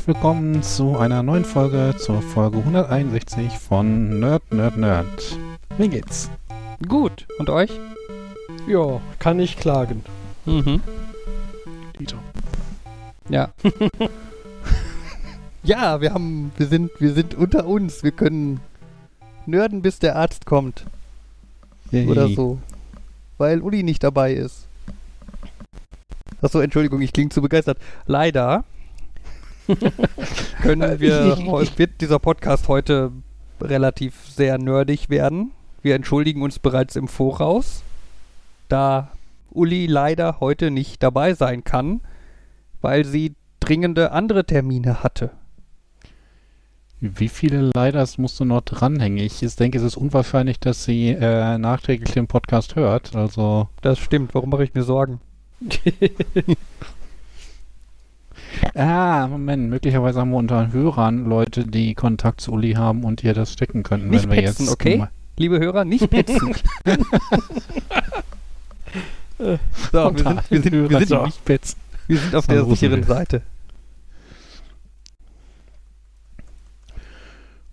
herzlich willkommen zu einer neuen Folge, zur Folge 161 von Nerd, Nerd, Nerd. Wie geht's? Gut. Und euch? Ja, kann ich klagen. Mhm. Dieter. Ja. Ja, wir haben, wir sind, wir sind unter uns. Wir können nörden, bis der Arzt kommt. Oder so. Weil Uli nicht dabei ist. Achso, Entschuldigung, ich klinge zu begeistert. Leider können wir, wird dieser Podcast heute relativ sehr nerdig werden. Wir entschuldigen uns bereits im Voraus, da Uli leider heute nicht dabei sein kann, weil sie dringende andere Termine hatte. Wie viele Leiders musst du noch dranhängen? Ich denke, es ist unwahrscheinlich, dass sie äh, nachträglich den Podcast hört. Also. Das stimmt, warum mache ich mir Sorgen? ah, Moment, möglicherweise haben wir unter den Hörern Leute, die Kontakt zu Uli haben und ihr das stecken könnten, Nicht wenn wir petzen, jetzt. okay? Liebe Hörer, nicht petzen. so, wir sind, wir sind, wir sind, so. nicht petzen. wir sind auf So, der sicheren? Seite.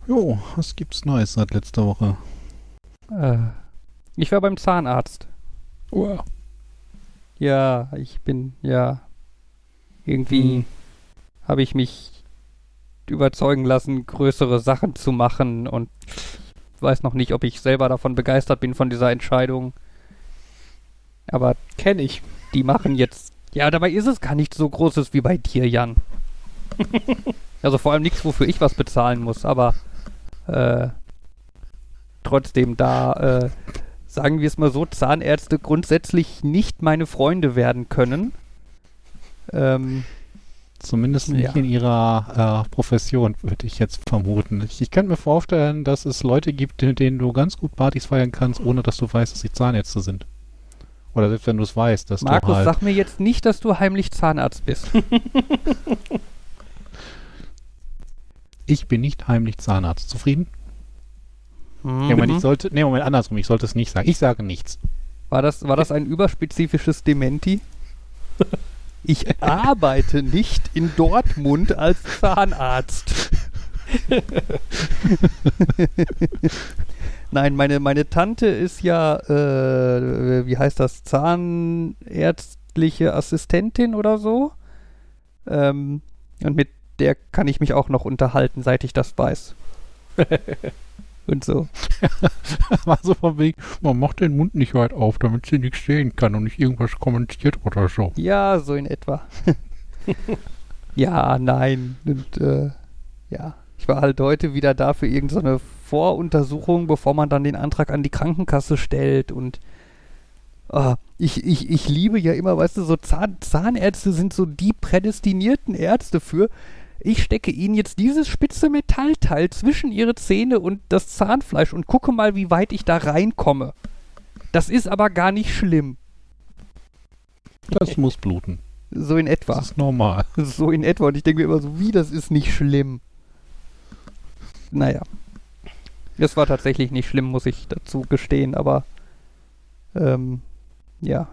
Jo, was gibt's Neues seit letzter Woche? Äh, ich war beim Zahnarzt. Wow. Ja, ich bin, ja. Irgendwie habe ich mich überzeugen lassen, größere Sachen zu machen und weiß noch nicht, ob ich selber davon begeistert bin von dieser Entscheidung. Aber Kenn ich. die machen jetzt. Ja, dabei ist es gar nicht so großes wie bei dir, Jan. also vor allem nichts, wofür ich was bezahlen muss, aber äh, trotzdem da, äh, sagen wir es mal so, Zahnärzte grundsätzlich nicht meine Freunde werden können. Ähm, Zumindest nicht Ja. in ihrer äh, Profession, würde ich jetzt vermuten. Ich, ich kann mir vorstellen, dass es Leute gibt, mit denen du ganz gut Partys feiern kannst, ohne dass du weißt, dass sie Zahnärzte sind. Oder selbst wenn du es weißt, dass Markus, du halt... sag mir jetzt nicht, dass du heimlich Zahnarzt bist. Ich bin nicht heimlich Zahnarzt. Zufrieden? Mhm. Nee, Moment, ich sollte... Nee, Moment, andersrum. Ich sollte es nicht sagen. Ich sage nichts. War das, war das ein überspezifisches Dementi? Ich arbeite nicht in Dortmund als Zahnarzt. Nein, meine, meine Tante ist ja, äh, wie heißt das, zahnärztliche Assistentin oder so. Ähm, und mit der kann ich mich auch noch unterhalten, seit ich das weiß. und so. War so von wegen, man macht den Mund nicht weit auf, damit sie nichts sehen kann und nicht irgendwas kommentiert oder so. Ja, so in etwa. ja, nein. Und äh, ja, ich war halt heute wieder da für irgendeine Voruntersuchung, bevor man dann den Antrag an die Krankenkasse stellt. Und ah, ich, ich, ich liebe ja immer, weißt du, so Zahn, Zahnärzte sind so die prädestinierten Ärzte für. Ich stecke ihnen jetzt dieses spitze Metallteil zwischen ihre Zähne und das Zahnfleisch und gucke mal, wie weit ich da reinkomme. Das ist aber gar nicht schlimm. Das muss bluten. So in etwa. Das ist normal. So in etwa. Und ich denke mir immer so, wie, das ist nicht schlimm. Naja. Es war tatsächlich nicht schlimm, muss ich dazu gestehen, aber ähm, ja.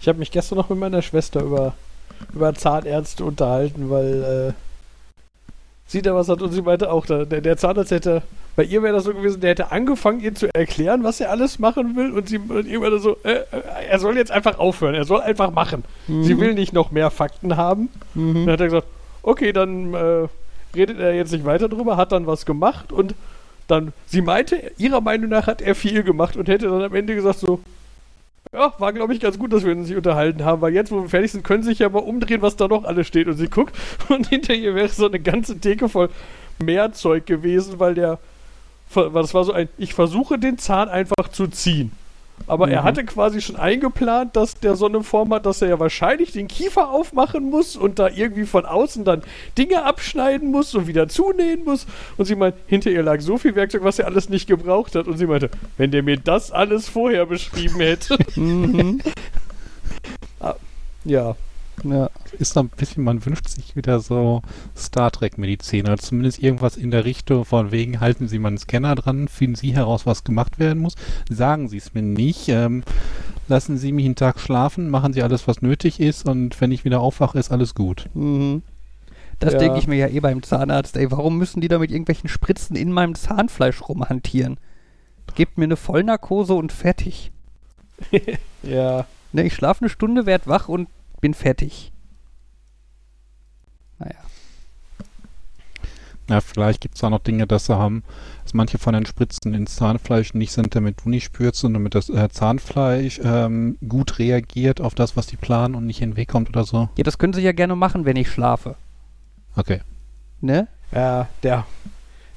Ich habe mich gestern noch mit meiner Schwester über, über Zahnärzte unterhalten, weil äh, sie da was hat und sie meinte auch, der, der Zahnarzt hätte, bei ihr wäre das so gewesen, der hätte angefangen, ihr zu erklären, was er alles machen will und sie und irgendwann so, äh, äh, er soll jetzt einfach aufhören, er soll einfach machen. Sie will nicht noch mehr Fakten haben. Mhm. Dann hat er gesagt, okay, dann äh, redet er jetzt nicht weiter drüber, hat dann was gemacht und dann, sie meinte, ihrer Meinung nach hat er viel gemacht und hätte dann am Ende gesagt so, ja, war glaube ich ganz gut, dass wir uns nicht unterhalten haben, weil jetzt, wo wir fertig sind, können sie sich ja mal umdrehen, was da noch alles steht. Und sie guckt und hinter ihr wäre so eine ganze Theke voll Mehrzeug gewesen, weil der, das war so ein, ich versuche den Zahn einfach zu ziehen. Aber er Mhm. hatte quasi schon eingeplant, dass der so eine Form hat, dass er ja wahrscheinlich den Kiefer aufmachen muss und da irgendwie von außen dann Dinge abschneiden muss und wieder zunähen muss. Und sie meint, hinter ihr lag so viel Werkzeug, was er alles nicht gebraucht hat. Und sie meinte, wenn der mir das alles vorher beschrieben hätte. Mhm. ja. Ja. Ist ein bisschen, man wünscht sich wieder so Star Trek-Medizin oder zumindest irgendwas in der Richtung von wegen, halten Sie mal einen Scanner dran, finden Sie heraus, was gemacht werden muss, sagen Sie es mir nicht, ähm, lassen Sie mich einen Tag schlafen, machen Sie alles, was nötig ist und wenn ich wieder aufwache, ist alles gut. Mhm. Das Ja. denke ich mir ja eh beim Zahnarzt. Ey, warum müssen die da mit irgendwelchen Spritzen in meinem Zahnfleisch rumhantieren? Gebt mir eine Vollnarkose und fertig. Ja. Ne, ich schlafe eine Stunde, werd wach und bin fertig. Naja. Ja, vielleicht gibt es auch noch Dinge, dass sie haben, dass manche von den Spritzen ins Zahnfleisch nicht sind, damit du nicht spürst, sondern damit das äh, Zahnfleisch ähm, gut reagiert auf das, was die planen und nicht in den Weg kommt oder so. Ja, das können sie ja gerne machen, wenn ich schlafe. Okay. Ne? Ja, der,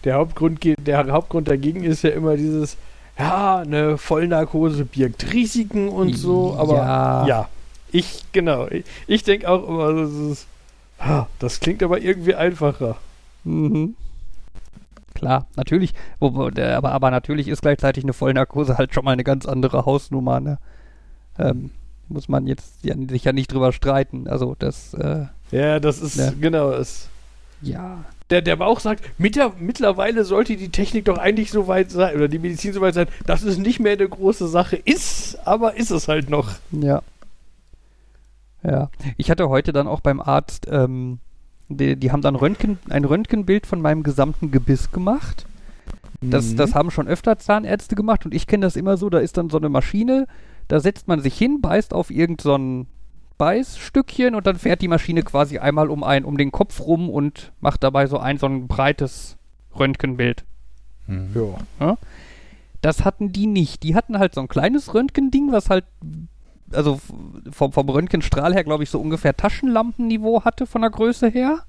der, Hauptgrund, der Hauptgrund dagegen ist ja immer dieses, ja, eine Vollnarkose birgt Risiken und so, aber Ja. ja, ich, genau, ich, ich denke auch immer, das ist, ah, das klingt aber irgendwie einfacher. Mhm. Klar, natürlich. Aber, aber natürlich ist gleichzeitig eine Vollnarkose halt schon mal eine ganz andere Hausnummer. Ne? Ähm, muss man jetzt ja, sich ja nicht drüber streiten. Also das, äh, Ja, das ist, Ja. genau, es, ja. der, der Bauch sagt, mit der, mittlerweile sollte die Technik doch eigentlich so weit sein, oder die Medizin so weit sein, dass es nicht mehr eine große Sache ist, aber ist es halt noch. Ja. Ja. Ich hatte heute dann auch beim Arzt, ähm, die, die haben dann Röntgen, ein Röntgenbild von meinem gesamten Gebiss gemacht. Das, Mhm. das haben schon öfter Zahnärzte gemacht und ich kenne das immer so, da ist dann so eine Maschine, da setzt man sich hin, beißt auf irgend so ein Beißstückchen und dann fährt die Maschine quasi einmal um ein, um den Kopf rum und macht dabei so ein, so ein breites Röntgenbild. Hm. ja. Das hatten die nicht. Die hatten halt so ein kleines Röntgending, was halt, also vom, vom Röntgenstrahl her, glaube ich, so ungefähr Taschenlampenniveau hatte von der Größe her.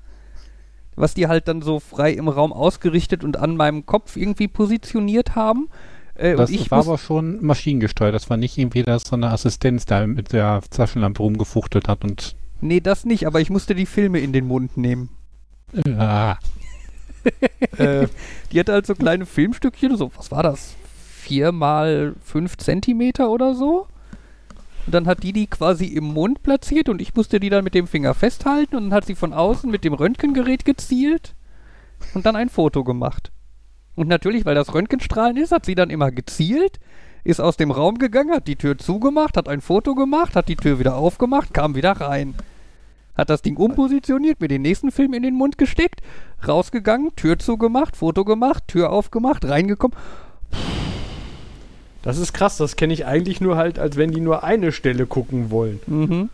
Was die halt dann so frei im Raum ausgerichtet und an meinem Kopf irgendwie positioniert haben. Äh, Das war aber schon maschinengesteuert. Das war nicht irgendwie das, so eine Assistenz da mit der Taschenlampe rumgefuchtelt hat und. nee, das nicht, aber ich musste die Filme in den Mund nehmen. Ah, äh, Die hatte halt so kleine Filmstückchen, so, was war das? Vier mal fünf Zentimeter oder so. Und dann hat die die quasi im Mund platziert und ich musste die dann mit dem Finger festhalten und dann hat sie von außen mit dem Röntgengerät gezielt und dann ein Foto gemacht. Und natürlich, weil das Röntgenstrahlen ist, hat sie dann immer gezielt, ist aus dem Raum gegangen, hat die Tür zugemacht, hat ein Foto gemacht, hat die Tür wieder aufgemacht, kam wieder rein. Hat das Ding umpositioniert, mir den nächsten Film in den Mund gesteckt, rausgegangen, Tür zugemacht, Foto gemacht, Tür aufgemacht, reingekommen. Das ist krass, das kenne ich eigentlich nur halt, als wenn die nur eine Stelle gucken wollen. Mhm.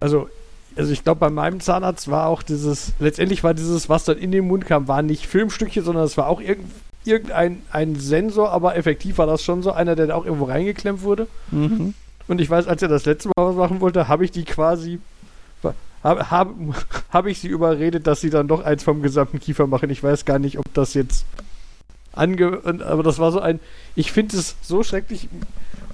Also, also ich glaube, bei meinem Zahnarzt war auch dieses, letztendlich war dieses, was dann in den Mund kam, war nicht Filmstückchen, sondern es war auch irgend, irgendein ein Sensor, aber effektiv war das schon so einer, der da auch irgendwo reingeklemmt wurde. Mhm. Und ich weiß, als er das letzte Mal was machen wollte, habe ich die quasi, habe hab, hab ich sie überredet, dass sie dann doch eins vom gesamten Kiefer machen. Ich weiß gar nicht, ob das jetzt ange... und- Aber das war so ein... Ich finde es so schrecklich.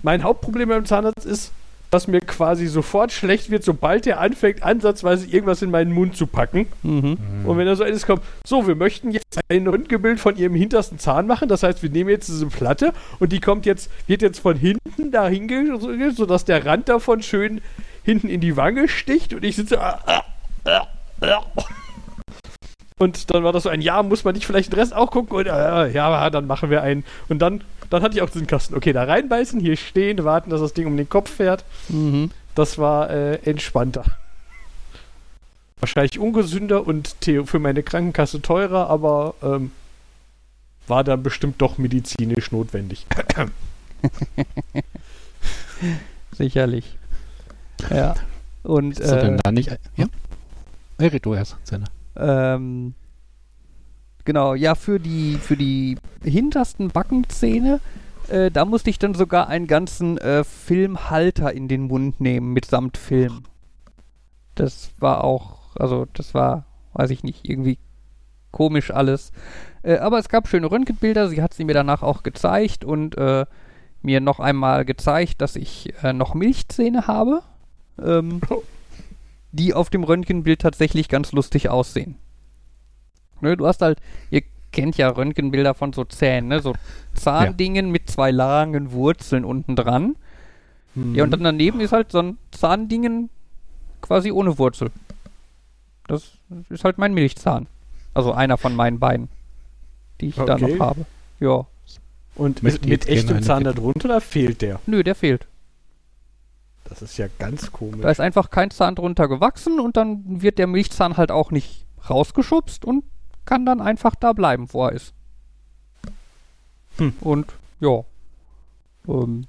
Mein Hauptproblem beim Zahnarzt ist, dass mir quasi sofort schlecht wird, sobald er anfängt, ansatzweise irgendwas in meinen Mund zu packen. Mhm. Und wenn er so eines kommt, so, wir möchten jetzt ein Röntgenbild von ihrem hintersten Zahn machen. Das heißt, wir nehmen jetzt diese Platte und die kommt jetzt, wird jetzt von hinten da hingestellt, sodass der Rand davon schön hinten in die Wange sticht und ich sitze. ah, ah, ah, ah. Und dann war das so ein Ja, muss man nicht vielleicht den Rest auch gucken? Und äh, ja, dann machen wir einen. Und dann, dann hatte ich auch diesen Kasten. Okay, da reinbeißen, hier stehen, warten, dass das Ding um den Kopf fährt. Mhm. Das war äh, entspannter. Wahrscheinlich ungesünder und für meine Krankenkasse teurer, aber ähm, war dann bestimmt doch medizinisch notwendig. Sicherlich. Ja. Und ist er denn äh, da nicht. Ja? Hey, red du erst, Sender. Ähm, genau, ja, für die, für die hintersten Backenzähne, äh, da musste ich dann sogar einen ganzen äh, Filmhalter in den Mund nehmen, mitsamt Film. Das war auch, also das war, weiß ich nicht, irgendwie komisch alles. Äh, aber es gab schöne Röntgenbilder, sie hat sie mir danach auch gezeigt und äh, mir noch einmal gezeigt, dass ich äh, noch Milchzähne habe, ähm. die auf dem Röntgenbild tatsächlich ganz lustig aussehen. Ne, du hast halt, ihr kennt ja Röntgenbilder von so Zähnen, ne? so Zahndingen mit zwei langen Wurzeln unten dran. Ja, und dann daneben ist halt so ein Zahndingen quasi ohne Wurzel. Das ist halt mein Milchzahn. Also einer von meinen beiden, die ich da Okay. noch habe. Ja. Und mit, mit echtem Zahn Kette. darunter oder fehlt der? Nö, der fehlt. Das ist ja ganz komisch. Da ist einfach kein Zahn drunter gewachsen und dann wird der Milchzahn halt auch nicht rausgeschubst und kann dann einfach da bleiben, wo er ist. Hm. Und ja, ähm,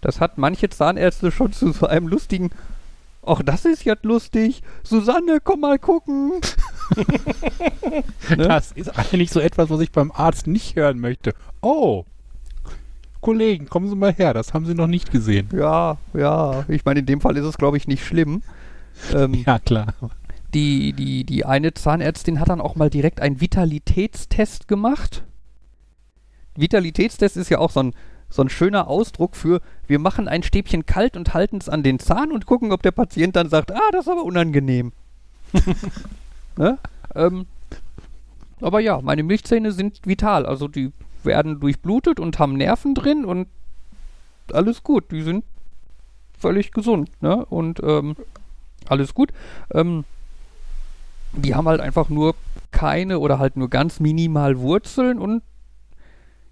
das hat manche Zahnärzte schon zu so einem lustigen, ach, das ist jetzt lustig, Susanne, komm mal gucken. Ne? Das ist eigentlich so etwas, was ich beim Arzt nicht hören möchte. Oh, Kollegen, kommen Sie mal her, das haben Sie noch nicht gesehen. Ja, ja, ich meine, in dem Fall ist es, glaube ich, nicht schlimm. Ähm, Ja, klar. die, die, die eine Zahnärztin hat dann auch mal direkt einen Vitalitätstest gemacht. Vitalitätstest ist ja auch so ein, so ein schöner Ausdruck für, wir machen ein Stäbchen kalt und halten es an den Zahn und gucken, ob der Patient dann sagt, ah, das ist aber unangenehm. ne? ähm, aber ja, meine Milchzähne sind vital. Also die werden durchblutet und haben Nerven drin und alles gut. Die sind völlig gesund. Ne? Und ähm, alles gut. Ähm, die haben halt einfach nur keine oder halt nur ganz minimal Wurzeln und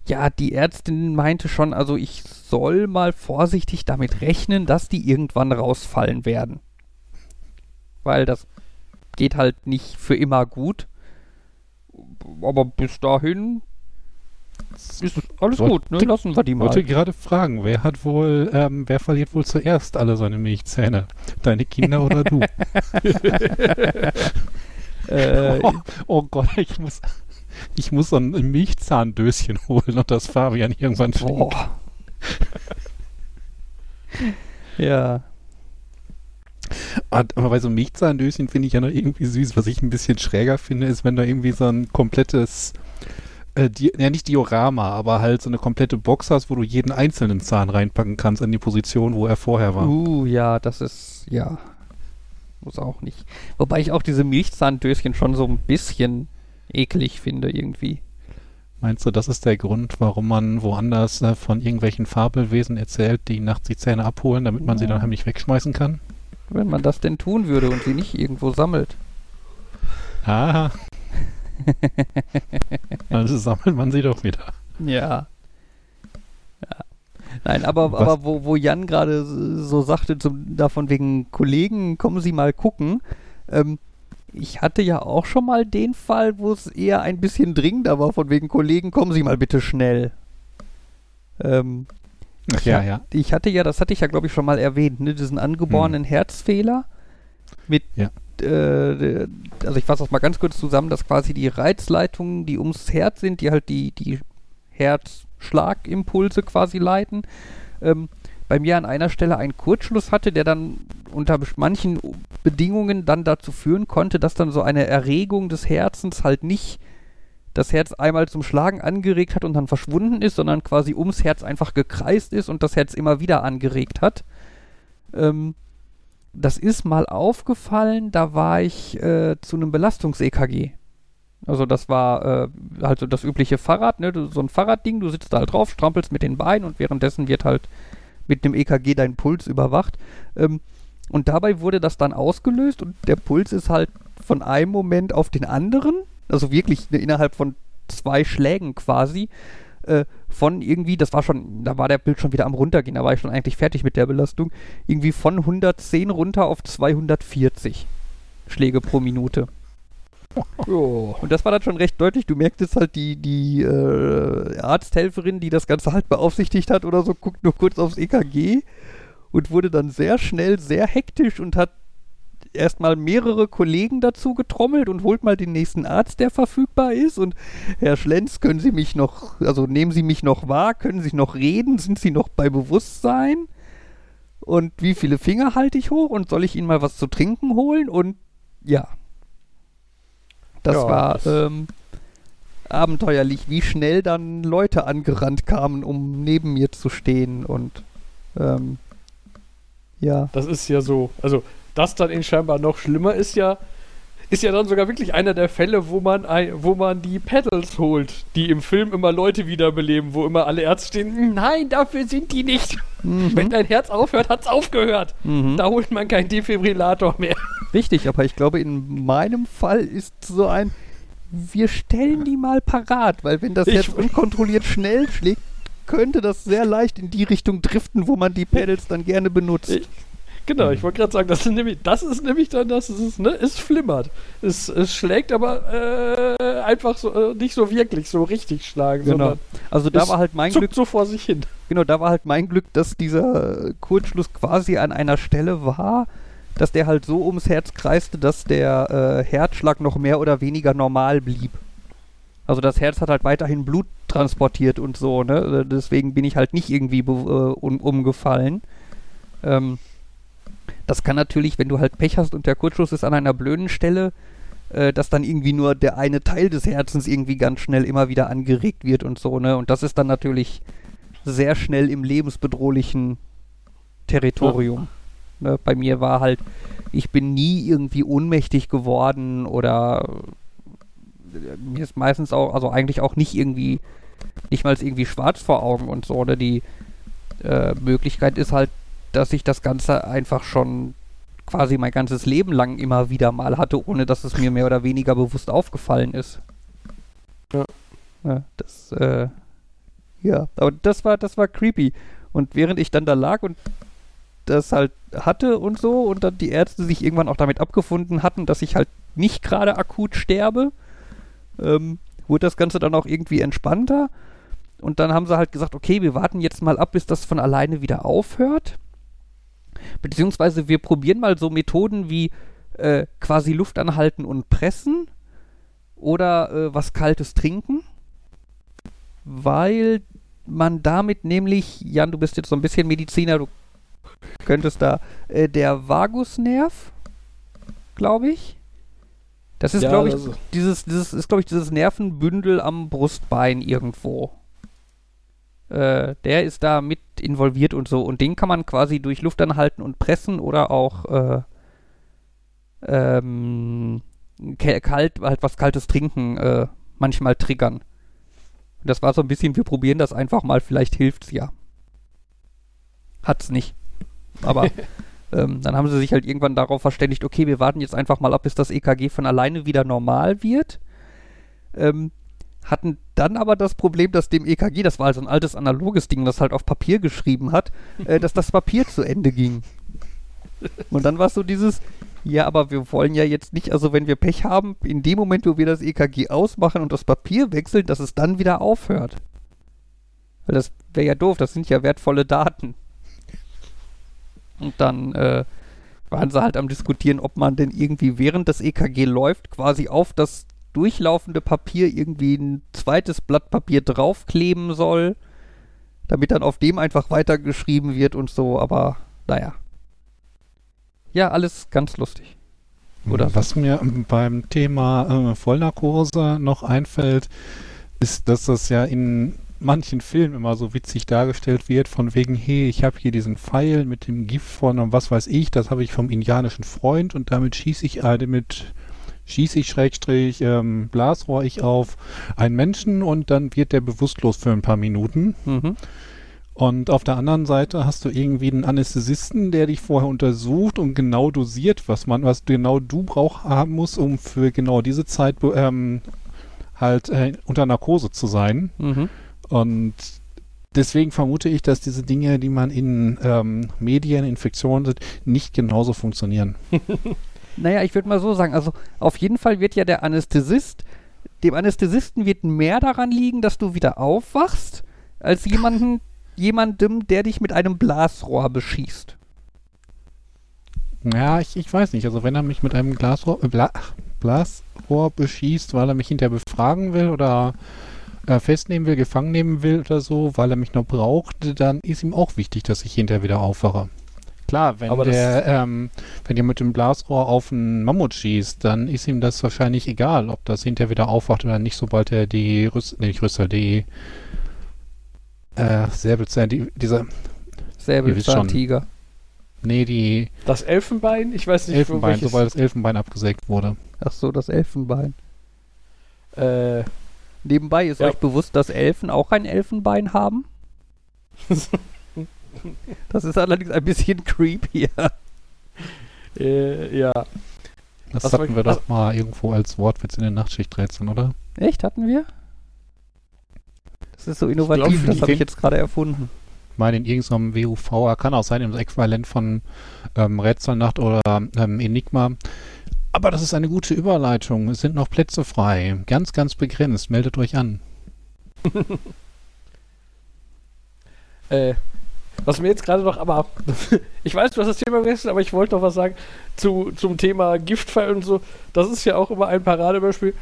ja, die Ärztin meinte schon, also ich soll mal vorsichtig damit rechnen, dass die irgendwann rausfallen werden. Weil das geht halt nicht für immer gut. Aber bis dahin ist alles Sollte- gut, ne? Lassen wir die Ich mal. wollte gerade fragen, wer hat wohl, ähm, wer verliert wohl zuerst alle seine Milchzähne? Deine Kinder oder du? Äh, oh, oh Gott, ich muss, ich muss so ein Milchzahndöschen holen und das Fabian irgendwann schenken. boah. ja. Ah, Aber bei so Milchzahndöschen finde ich ja noch irgendwie süß. Was ich ein bisschen schräger finde, ist, wenn da irgendwie so ein komplettes, äh, di ja nicht Diorama, aber halt so eine komplette Box hast, wo du jeden einzelnen Zahn reinpacken kannst an die Position, wo er vorher war. Uh, ja, das ist, ja. Muss auch nicht. Wobei ich auch diese Milchzahndöschen schon so ein bisschen eklig finde, irgendwie. Meinst du, das ist der Grund, warum man woanders äh, von irgendwelchen Fabelwesen erzählt, die nachts die Zähne abholen, damit man sie dann heimlich wegschmeißen kann? Wenn man das denn tun würde und sie nicht irgendwo sammelt. Ah. also sammelt man sie doch wieder. Ja. ja. Nein, aber, Was- aber wo, wo Jan gerade so sagte, zum, davon wegen Kollegen, kommen Sie mal gucken. Ähm, ich hatte ja auch schon mal den Fall, wo es eher ein bisschen dringender war, von wegen Kollegen, kommen Sie mal bitte schnell. Ähm, Ach ja, ja. ich hatte ja, das hatte ich ja, glaube ich, schon mal erwähnt, ne, diesen angeborenen Herzfehler mit, Ja. Äh, also ich fasse das mal ganz kurz zusammen, dass quasi die Reizleitungen, die ums Herz sind, die halt die, die Herzschlagimpulse quasi leiten, ähm, bei mir an einer Stelle einen Kurzschluss hatte, der dann unter manchen Bedingungen dann dazu führen konnte, dass dann so eine Erregung des Herzens halt nicht das Herz einmal zum Schlagen angeregt hat und dann verschwunden ist, sondern quasi ums Herz einfach gekreist ist und das Herz immer wieder angeregt hat. Ähm, das ist mal aufgefallen, da war ich äh, zu einem Belastungs-EKG. Also das war äh, halt so das übliche Fahrrad, ne? So ein Fahrradding, du sitzt da halt drauf, strampelst mit den Beinen und währenddessen wird halt mit dem EKG dein Puls überwacht. Ähm, und dabei wurde das dann ausgelöst und der Puls ist halt von einem Moment auf den anderen, also wirklich ne, innerhalb von zwei Schlägen quasi, äh, von irgendwie, das war schon, da war der Bild schon wieder am runtergehen, da war ich schon eigentlich fertig mit der Belastung, irgendwie von 110 runter auf 240 Schläge pro Minute. Und das war dann schon recht deutlich. Du merktest halt, die, die äh, Arzthelferin, die das Ganze halt beaufsichtigt hat oder so, guckt nur kurz aufs EKG und wurde dann sehr schnell sehr hektisch und hat erstmal mehrere Kollegen dazu getrommelt und holt mal den nächsten Arzt, der verfügbar ist. Und Herr Schlenz, können Sie mich noch, also nehmen Sie mich noch wahr? Können Sie noch reden? Sind Sie noch bei Bewusstsein? Und wie viele Finger halte ich hoch? Und soll ich Ihnen mal was zu trinken holen? Und ja. Das Ja, war das- ähm, abenteuerlich, wie schnell dann Leute angerannt kamen, um neben mir zu stehen. Und ähm, ja. Das ist ja so. Also, das dann in scheinbar noch schlimmer ist ja, ist ja dann sogar wirklich einer der Fälle, wo man, ein, wo man die Pedals holt, die im Film immer Leute wiederbeleben, wo immer alle Ärzte stehen, nein, dafür sind die nicht. Wenn Mhm. dein Herz aufhört, hat's aufgehört. Mhm. Da holt man keinen Defibrillator mehr. Richtig, aber ich glaube, in meinem Fall ist so ein, wir stellen die mal parat, weil wenn das jetzt unkontrolliert schnell schlägt, könnte das sehr leicht in die Richtung driften, wo man die Pedals dann gerne benutzt. Ich- Genau, Mhm. ich wollte gerade sagen, das ist nämlich, das ist nämlich dann, das ist, ne, es flimmert. Es, es schlägt aber äh, einfach so, äh, nicht so wirklich so richtig schlagen, Genau. sondern Also da Es war halt mein Glück, so vor sich hin. genau, da war halt mein Glück, dass dieser Kurzschluss quasi an einer Stelle war, dass der halt so ums Herz kreiste, dass der äh, Herzschlag noch mehr oder weniger normal blieb. Also das Herz hat halt weiterhin Blut transportiert und so, ne? Deswegen bin ich halt nicht irgendwie äh, um, umgefallen. Ähm, das kann natürlich, wenn du halt Pech hast und der Kurzschluss ist an einer blöden Stelle, äh, dass dann irgendwie nur der eine Teil des Herzens irgendwie ganz schnell immer wieder angeregt wird und so, ne? Und das ist dann natürlich sehr schnell im lebensbedrohlichen Territorium. Ne? Bei mir war halt, ich bin nie irgendwie ohnmächtig geworden oder äh, mir ist meistens auch, also eigentlich auch nicht irgendwie, nicht mal irgendwie schwarz vor Augen und so, oder die äh, Möglichkeit ist halt, dass ich das Ganze einfach schon quasi mein ganzes Leben lang immer wieder mal hatte, ohne dass es mir mehr oder weniger bewusst aufgefallen ist. Ja. ja das, äh, ja, aber das war, das war creepy. Und während ich dann da lag und das halt hatte und so und dann die Ärzte sich irgendwann auch damit abgefunden hatten, dass ich halt nicht gerade akut sterbe, ähm, wurde das Ganze dann auch irgendwie entspannter. Und dann haben sie halt gesagt, okay, wir warten jetzt mal ab, bis das von alleine wieder aufhört. Beziehungsweise wir probieren mal so Methoden wie äh, quasi Luft anhalten und pressen oder äh, was Kaltes trinken. Weil man damit nämlich, Jan, du bist jetzt so ein bisschen Mediziner, du könntest da, äh, der Vagusnerv, glaube ich. Das ist, Ja, glaube ich, ist- dieses, dieses ist, glaube ich, dieses Nervenbündel am Brustbein irgendwo. Äh, der ist da mit involviert und so. Und den kann man quasi durch Luft anhalten und pressen oder auch äh, ähm, kalt, halt was kaltes trinken äh, manchmal triggern. Und das war so ein bisschen, wir probieren das einfach mal, vielleicht hilft's ja. Hat's nicht. Aber ähm, dann haben sie sich halt irgendwann darauf verständigt, okay, wir warten jetzt einfach mal ab, bis das EKG von alleine wieder normal wird. Ähm, hatten dann aber das Problem, dass dem EKG, das war also ein altes analoges Ding, das halt auf Papier geschrieben hat, äh, dass das Papier zu Ende ging. Und dann war es so dieses, ja, aber wir wollen ja jetzt nicht, also wenn wir Pech haben, in dem Moment, wo wir das EKG ausmachen und das Papier wechseln, dass es dann wieder aufhört. Weil das wäre ja doof, das sind ja wertvolle Daten. Und dann äh, waren sie halt am diskutieren, ob man denn irgendwie während das EKG läuft, quasi auf das durchlaufende Papier irgendwie ein zweites Blatt Papier draufkleben soll, damit dann auf dem einfach weitergeschrieben wird und so, aber naja. Ja, alles ganz lustig. Oder. Was mir beim Thema äh, Vollnarkose noch einfällt, ist, dass das ja in manchen Filmen immer so witzig dargestellt wird, von wegen, hey, ich habe hier diesen Pfeil mit dem Gift von und was weiß ich, das habe ich vom indianischen Freund und damit schieße ich äh, mit schieße ich Schrägstrich, ähm, Blasrohr ich auf einen Menschen und dann wird der bewusstlos für ein paar Minuten. Mhm. Und auf der anderen Seite hast du irgendwie einen Anästhesisten, der dich vorher untersucht und genau dosiert, was man, was genau du brauch haben musst, um für genau diese Zeit ähm, halt äh, unter Narkose zu sein. Mhm. Und deswegen vermute ich, dass diese Dinge, die man in ähm, Medien, Infektionen sind, nicht genauso funktionieren. Naja, ich würde mal so sagen, also auf jeden Fall wird ja der Anästhesist, dem Anästhesisten wird mehr daran liegen, dass du wieder aufwachst, als jemanden, jemandem, der dich mit einem Blasrohr beschießt. Ja, ich, ich weiß nicht. Also wenn er mich mit einem Glasrohr, äh, Bla, Blasrohr beschießt, weil er mich hinterher befragen will oder äh, festnehmen will, gefangen nehmen will oder so, weil er mich noch braucht, dann ist ihm auch wichtig, dass ich hinterher wieder aufwache. Klar, wenn Aber der, ähm, wenn ihr mit dem Blasrohr auf einen Mammut schießt, dann ist ihm das wahrscheinlich egal, ob das hinterher wieder aufwacht oder nicht, sobald er die Rüssel, nee, nicht Rüssel, die äh, Säbelzähne, die, diese, Säbelzahntiger. nee, die Das Elfenbein, ich weiß nicht, Elfenbein, welches, sobald das Elfenbein abgesägt wurde. Ach so, das Elfenbein. äh, Nebenbei ist Ja. euch bewusst, dass Elfen auch ein Elfenbein haben? das ist allerdings ein bisschen creepy. äh, ja. Das Was hatten wir doch mal irgendwo als Wortwitz in den Nachtschichträtseln, oder? Echt, hatten wir? Das ist so innovativ, glaub, das habe ich jetzt gerade erfunden. meine in irgendeinem WUV, kann auch sein im Äquivalent von ähm, Rätselnacht oder ähm, Enigma. Aber das ist eine gute Überleitung. Es sind noch Plätze frei. Ganz, ganz begrenzt. Meldet euch an. Äh, was mir jetzt gerade noch, aber ich weiß, du hast das Thema gewechselt, aber ich wollte noch was sagen zu, zum Thema Giftfall und so. Das ist ja auch immer ein Paradebeispiel,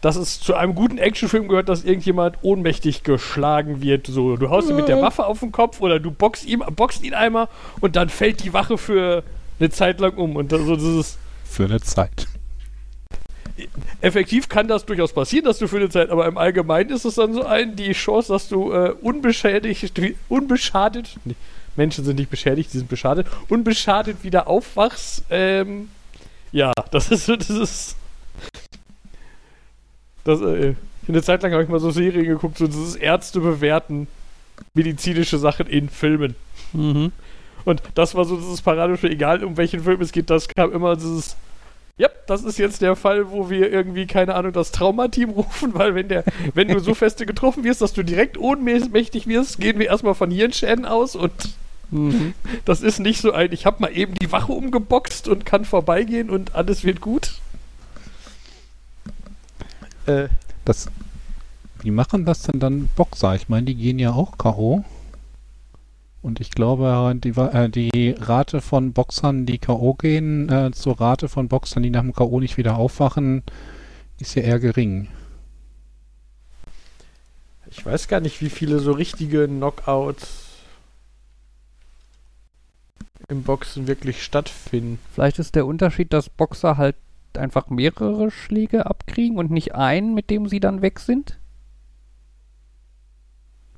dass es zu einem guten Actionfilm gehört, dass irgendjemand ohnmächtig geschlagen wird. So, du haust ihm mit der Waffe auf den Kopf oder du boxst, ihm, boxst ihn einmal und dann fällt die Wache für eine Zeit lang um. Und so, das ist Für eine Zeit. Effektiv kann das durchaus passieren, dass du für eine Zeit, aber im Allgemeinen ist es dann so ein, die Chance, dass du äh, unbeschädigt, unbeschadet, nee, Menschen sind nicht beschädigt, die sind beschadet, unbeschadet wieder aufwachst, ähm, ja, das ist, so- das ist, das, äh, eine Zeit lang habe ich mal so Serien geguckt, so dieses Ärzte bewerten medizinische Sachen in Filmen. Mhm. Und das war so dieses Paradebeispiel, egal um welchen Film es geht, das kam immer dieses. Ja, das ist jetzt der Fall, wo wir irgendwie, keine Ahnung, das Traumateam rufen, weil wenn der, wenn du so feste getroffen wirst, dass du direkt ohnmächtig wirst, gehen wir erstmal von Hirnschäden aus und Mhm. das ist nicht so ein, ich habe mal eben die Wache umgeboxt und kann vorbeigehen und alles wird gut. Äh, Das, wie machen das denn dann Boxer? Ich meine, die gehen ja auch K.O. Und ich glaube, die, äh, die Rate von Boxern, die K.O. gehen, äh, zur Rate von Boxern, die nach dem K.O. nicht wieder aufwachen, ist ja eher gering. ich weiß gar nicht, wie viele so richtige Knockouts im Boxen wirklich stattfinden. Vielleicht ist der Unterschied, dass Boxer halt einfach mehrere Schläge abkriegen und nicht einen, mit dem sie dann weg sind?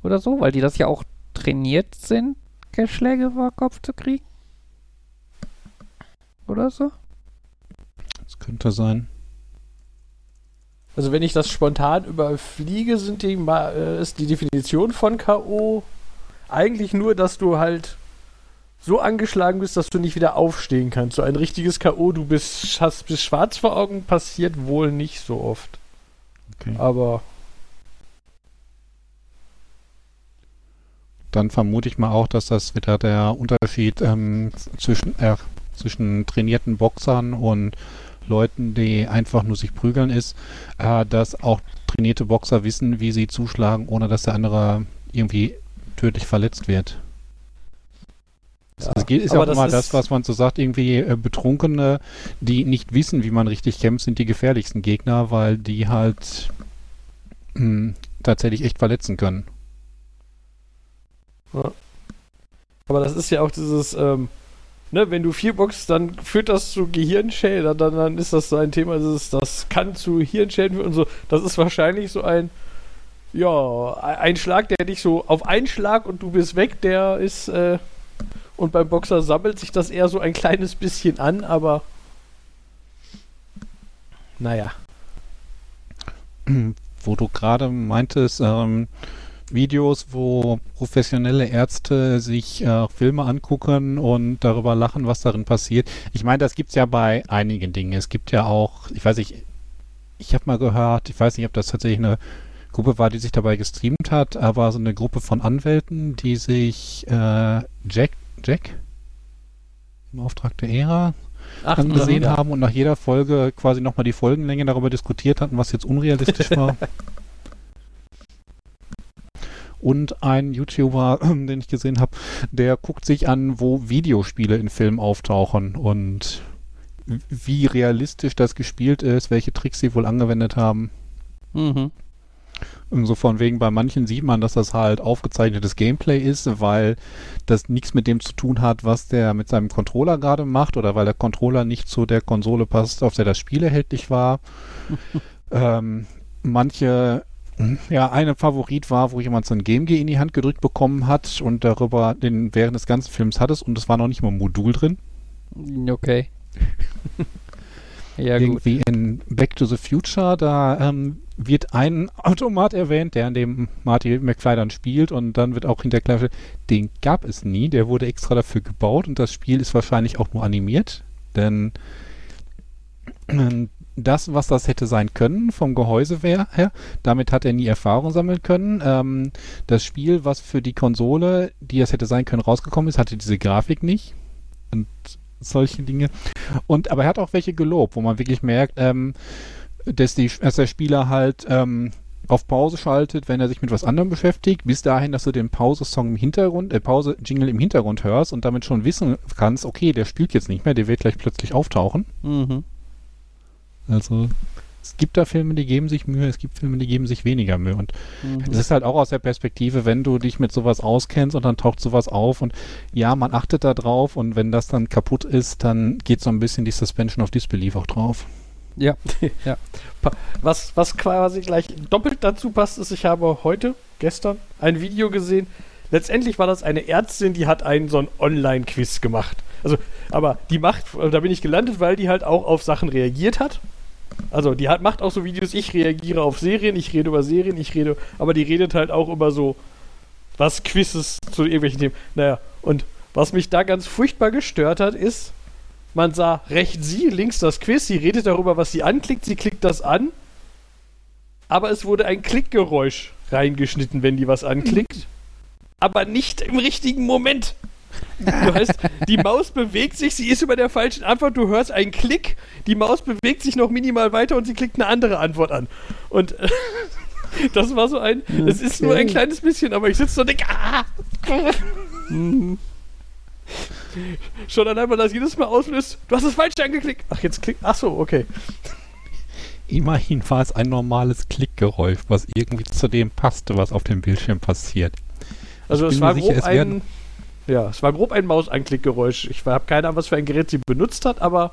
Oder so, weil die das ja auch trainiert sind, Schläge vor Kopf zu kriegen? Oder so? Das könnte sein. Also wenn ich das spontan überfliege, sind die, äh, ist die Definition von K.O. eigentlich nur, dass du halt so angeschlagen bist, dass du nicht wieder aufstehen kannst. So ein richtiges K.O., du bist, hast, bist schwarz vor Augen, passiert wohl nicht so oft. Okay. Aber Dann vermute ich mal auch, dass das wieder der Unterschied ähm, zwischen, äh, zwischen trainierten Boxern und Leuten, die einfach nur sich prügeln ist, äh, dass auch trainierte Boxer wissen, wie sie zuschlagen, ohne dass der andere irgendwie tödlich verletzt wird. Ja, das ist ja auch immer das, was man so sagt, irgendwie äh, Betrunkene, die nicht wissen, wie man richtig kämpft, sind die gefährlichsten Gegner, weil die halt mh, tatsächlich echt verletzen können. Aber das ist ja auch dieses, ähm, ne, wenn du viel boxst, dann führt das zu Gehirnschäden, dann, dann ist das so ein Thema, dieses, das kann zu Hirnschäden führen und so. Das ist wahrscheinlich so ein, ja, ein Schlag, der dich so auf einen Schlag und du bist weg, der ist, äh, und beim Boxer sammelt sich das eher so ein kleines bisschen an, aber naja. wo du gerade meintest, ähm, Videos, wo professionelle Ärzte sich äh, Filme angucken und darüber lachen, was darin passiert. Ich meine, das gibt's ja bei einigen Dingen. Es gibt ja auch, ich weiß nicht, ich habe mal gehört, ich weiß nicht, ob das tatsächlich eine Gruppe war, die sich dabei gestreamt hat, aber so eine Gruppe von Anwälten, die sich äh, Jack, Jack im Auftrag der Ära Ach, angesehen haben und nach jeder Folge quasi nochmal die Folgenlänge darüber diskutiert hatten, was jetzt unrealistisch war. Und ein YouTuber, den ich gesehen habe, der guckt sich an, wo Videospiele in Filmen auftauchen und wie realistisch das gespielt ist, welche Tricks sie wohl angewendet haben. Mhm. Und so von wegen, bei manchen sieht man, dass das halt aufgezeichnetes Gameplay ist, weil das nichts mit dem zu tun hat, was der mit seinem Controller gerade macht oder weil der Controller nicht zu der Konsole passt, auf der das Spiel erhältlich war. ähm, manche, ja, eine Favorit war, wo jemand so ein Game Gear in die Hand gedrückt bekommen hat und darüber den während des ganzen Films hat es und es war noch nicht mal ein Modul drin. Okay. ja, gut. irgendwie in Back to the Future, da ähm, wird ein Automat erwähnt, der an dem Marty McFly dann spielt und dann wird auch hinter klar, den gab es nie, der wurde extra dafür gebaut und das Spiel ist wahrscheinlich auch nur animiert, denn ähm, das, was das hätte sein können, vom Gehäuse her, damit hat er nie Erfahrung sammeln können. Ähm, das Spiel, was für die Konsole, die es hätte sein können, rausgekommen ist, hatte diese Grafik nicht. Und solche Dinge. Und aber er hat auch welche gelobt, wo man wirklich merkt, ähm, dass, die, dass der Spieler halt ähm, auf Pause schaltet, wenn er sich mit was anderem beschäftigt, bis dahin, dass du den Pause-Song im Hintergrund, äh, Pause-Jingle im Hintergrund hörst und damit schon wissen kannst, okay, der spielt jetzt nicht mehr, der wird gleich plötzlich auftauchen. Mhm. Also es gibt da Filme, die geben sich Mühe, es gibt Filme, die geben sich weniger Mühe. Und Mhm. es ist halt auch aus der Perspektive, wenn du dich mit sowas auskennst und dann taucht sowas auf und ja, man achtet da drauf und wenn das dann kaputt ist, dann geht so ein bisschen die Suspension of Disbelief auch drauf. Ja. Was, was quasi gleich doppelt dazu passt, ist, ich habe heute, gestern, ein Video gesehen. Letztendlich war das eine Ärztin, die hat einen so ein Online-Quiz gemacht. Also, aber die macht, da bin ich gelandet, weil die halt auch auf Sachen reagiert hat. Also, die hat, macht auch so Videos, ich reagiere auf Serien, ich rede über Serien, ich rede, aber die redet halt auch über so, was Quizzes zu irgendwelchen Themen. Naja, und was mich da ganz furchtbar gestört hat, ist, man sah rechts sie, links das Quiz, sie redet darüber, was sie anklickt, sie klickt das an, aber es wurde ein Klickgeräusch reingeschnitten, wenn die was anklickt, aber nicht im richtigen Moment. Du heißt, die Maus bewegt sich, sie ist über der falschen Antwort, du hörst einen Klick, die Maus bewegt sich noch minimal weiter und sie klickt eine andere Antwort an. Und äh, das war so ein, es ist nur ein Okay. kleines bisschen, aber ich sitze so und denke, ah! Schon allein, weil das jedes Mal auslöst, du hast das falsch angeklickt. Ach, jetzt klickt, ach so, okay. Immerhin war es ein normales Klickgeräusch, was irgendwie zu dem passte, was auf dem Bildschirm passiert. Also es war sicher, es werden- ein, ja, es war grob ein Mausanklickgeräusch. Ich habe keine Ahnung, was für ein Gerät sie benutzt hat, aber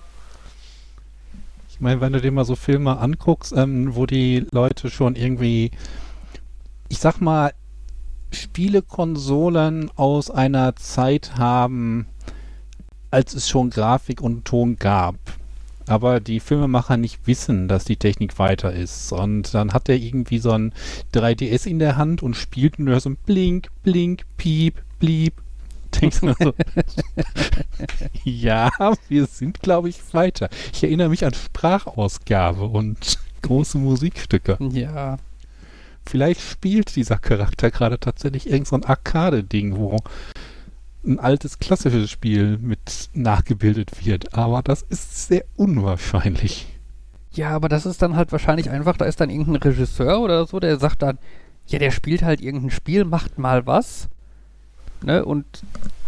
Ich meine, wenn du dir mal so Filme anguckst, ähm, wo die Leute schon irgendwie, ich sag mal, Spielekonsolen aus einer Zeit haben, als es schon Grafik und Ton gab. Aber die Filmemacher nicht wissen, dass die Technik weiter ist. Und dann hat er irgendwie so ein 3DS in der Hand und spielt nur so ein Blink, Blink, Piep, Blieb. Denkst du so, ja, wir sind, glaube ich, weiter. Ich erinnere mich an Sprachausgabe und große Musikstücke. Ja. Vielleicht spielt dieser Charakter gerade tatsächlich irgend so ein Arcade-Ding, wo ein altes klassisches Spiel mit nachgebildet wird. Aber das ist sehr unwahrscheinlich. Ja, aber das ist dann halt wahrscheinlich einfach, da ist dann irgendein Regisseur oder so, der sagt dann, ja, der spielt halt irgendein Spiel, macht mal was. Ne? Und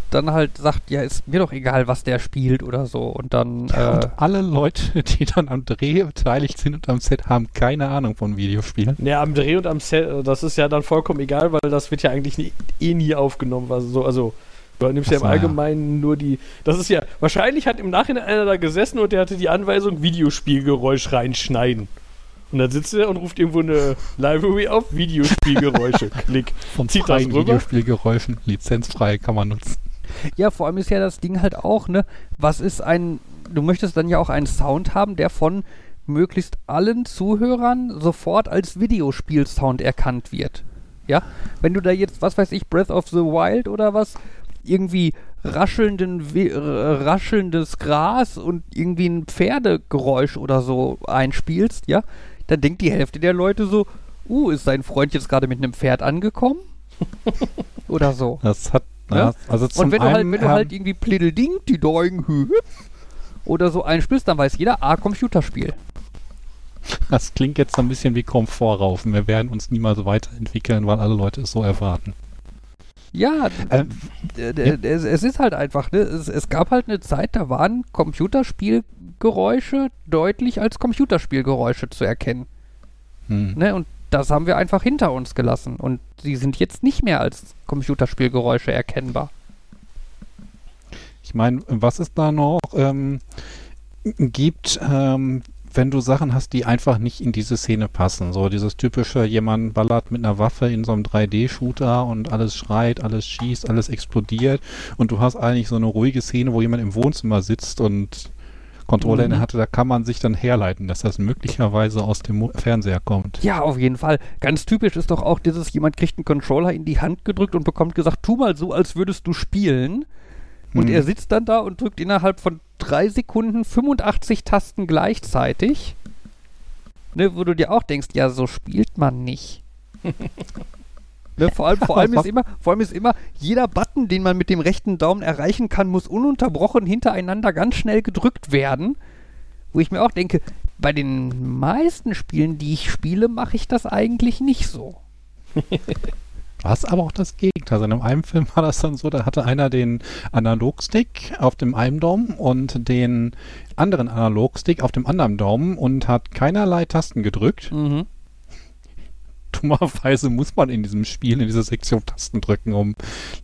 dann halt sagt, ja, ist mir doch egal, was der spielt oder so. Und dann, Ja, äh, und alle Leute, die dann am Dreh beteiligt sind und am Set, haben keine Ahnung von Videospielen. ja, am Dreh und am Set, äh, das ist ja dann vollkommen egal, weil das wird ja eigentlich nie, eh nie aufgenommen. Also, so, also du nimmst ja im. Allgemeinen nur die. Das ist ja, wahrscheinlich hat im Nachhinein einer da gesessen und der hatte die Anweisung, Videospielgeräusch reinschneiden. Und dann sitzt er und ruft irgendwo eine Library auf, Videospielgeräusche. Klick. Von Zieht freien? Videospielgeräuschen, lizenzfrei kann man nutzen. ja, vor allem ist ja das Ding halt auch, ne, was ist ein, du möchtest dann ja auch einen Sound haben, der von möglichst allen Zuhörern sofort als Videospielsound erkannt wird. Ja, wenn du da jetzt, was weiß ich, Breath of the Wild oder was, irgendwie raschelnden, We- r- raschelndes Gras und irgendwie ein Pferdegeräusch oder so einspielst, ja, dann denkt die Hälfte der Leute so, uh, ist sein Freund jetzt gerade mit einem Pferd angekommen? oder so. Das hat, Ja? ja, also zum Und wenn du halt, einen, wenn du halt irgendwie Pliddleding, die hü, oder so einspielst, dann weiß jeder, ah, Computerspiel. Das klingt jetzt so ein bisschen wie Komfortraufen. Wir werden uns niemals weiterentwickeln, weil alle Leute es so erwarten. Ja, Ähm, d- es, ist halt einfach, ne? es, es gab halt eine Zeit, da waren Computerspielgeräusche deutlich als Computerspielgeräusche zu erkennen. hm. Ne? Und das haben wir einfach hinter uns gelassen. Und sie sind jetzt nicht mehr als Computerspielgeräusche erkennbar. Ich meine, was es da noch ähm, gibt, ähm, wenn du Sachen hast, die einfach nicht in diese Szene passen. So dieses typische, jemand ballert mit einer Waffe in so einem 3D-Shooter und alles schreit, alles schießt, alles explodiert und du hast eigentlich so eine ruhige Szene, wo jemand im Wohnzimmer sitzt und Controller in der Mhm. hatte, da kann man sich dann herleiten, dass das möglicherweise aus dem Mo Fernseher kommt. Ja, auf jeden Fall. Ganz typisch ist doch auch dieses, jemand kriegt einen Controller in die Hand gedrückt und bekommt gesagt, tu mal so, als würdest du spielen. Und Hm. er sitzt dann da und drückt innerhalb von drei Sekunden 85 Tasten gleichzeitig. ne, wo du dir auch denkst, ja, so spielt man nicht. ne, vor, allem, vor, allem ist immer, vor allem ist immer, jeder Button, den man mit dem rechten Daumen erreichen kann, muss ununterbrochen hintereinander ganz schnell gedrückt werden. Wo ich mir auch denke, bei den meisten Spielen, die ich spiele, mache ich das eigentlich nicht so. Was aber auch das Gegenteil. Also in einem Film war das dann so, da hatte einer den Analogstick auf dem einen Daumen und den anderen Analogstick auf dem anderen Daumen und hat keinerlei Tasten gedrückt. Mhm. Dummerweise muss man in diesem Spiel, in dieser Sektion Tasten drücken, um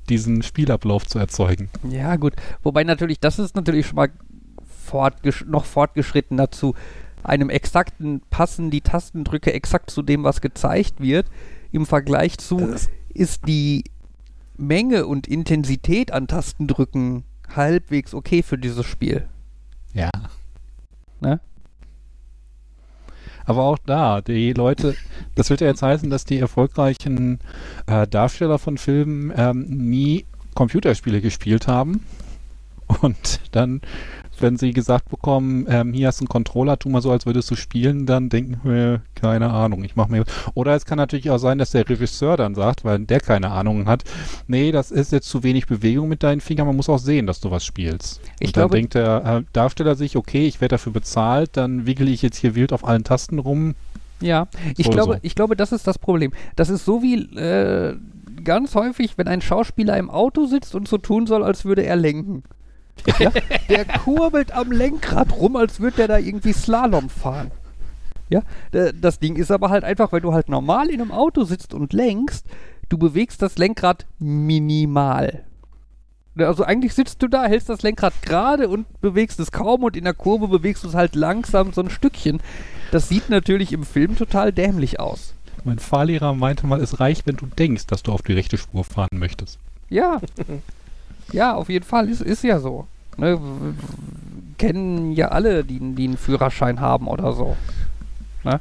diesen Spielablauf zu erzeugen. Ja, gut. Wobei natürlich, das ist natürlich schon mal fortgesch noch fortgeschritten dazu. Einem exakten passen die Tastendrücke exakt zu dem, was gezeigt wird. Im Vergleich zu Das- ist die Menge und Intensität an Tastendrücken halbwegs okay für dieses Spiel. Ja. Ne? Aber auch da, die Leute, das wird ja jetzt heißen, dass die erfolgreichen äh, Darsteller von Filmen ähm, nie Computerspiele gespielt haben. Und dann, wenn sie gesagt bekommen, ähm, hier hast du einen Controller, tu mal so, als würdest du spielen, dann denken wir, keine Ahnung, ich mach mir. Oder es kann natürlich auch sein, dass der Regisseur dann sagt, weil der keine Ahnung hat, nee, das ist jetzt zu wenig Bewegung mit deinen Fingern, man muss auch sehen, dass du was spielst. Ich Und dann glaube- denkt der äh, Darsteller sich, okay, ich werde dafür bezahlt, dann wickel ich jetzt hier wild auf allen Tasten rum. Ja, ich So, glaube, so. ich glaube, das ist das Problem. Das ist so wie äh, ganz häufig, wenn ein Schauspieler im Auto sitzt und so tun soll, als würde er lenken. Ja? Der kurbelt am Lenkrad rum, als würde der da irgendwie Slalom fahren. Ja, das Ding ist aber halt einfach, weil du halt normal in einem Auto sitzt und lenkst, du bewegst das Lenkrad minimal. Also eigentlich sitzt du da, hältst das Lenkrad gerade und bewegst es kaum und in der Kurve bewegst du es halt langsam so ein Stückchen. Das sieht natürlich im Film total dämlich aus. Mein Fahrlehrer meinte mal, es reicht, wenn du denkst, dass du auf die rechte Spur fahren möchtest. Ja. ja, auf jeden Fall. Ist, ist ja so. Ne? Kennen ja alle, die, die einen Führerschein haben oder so. Da,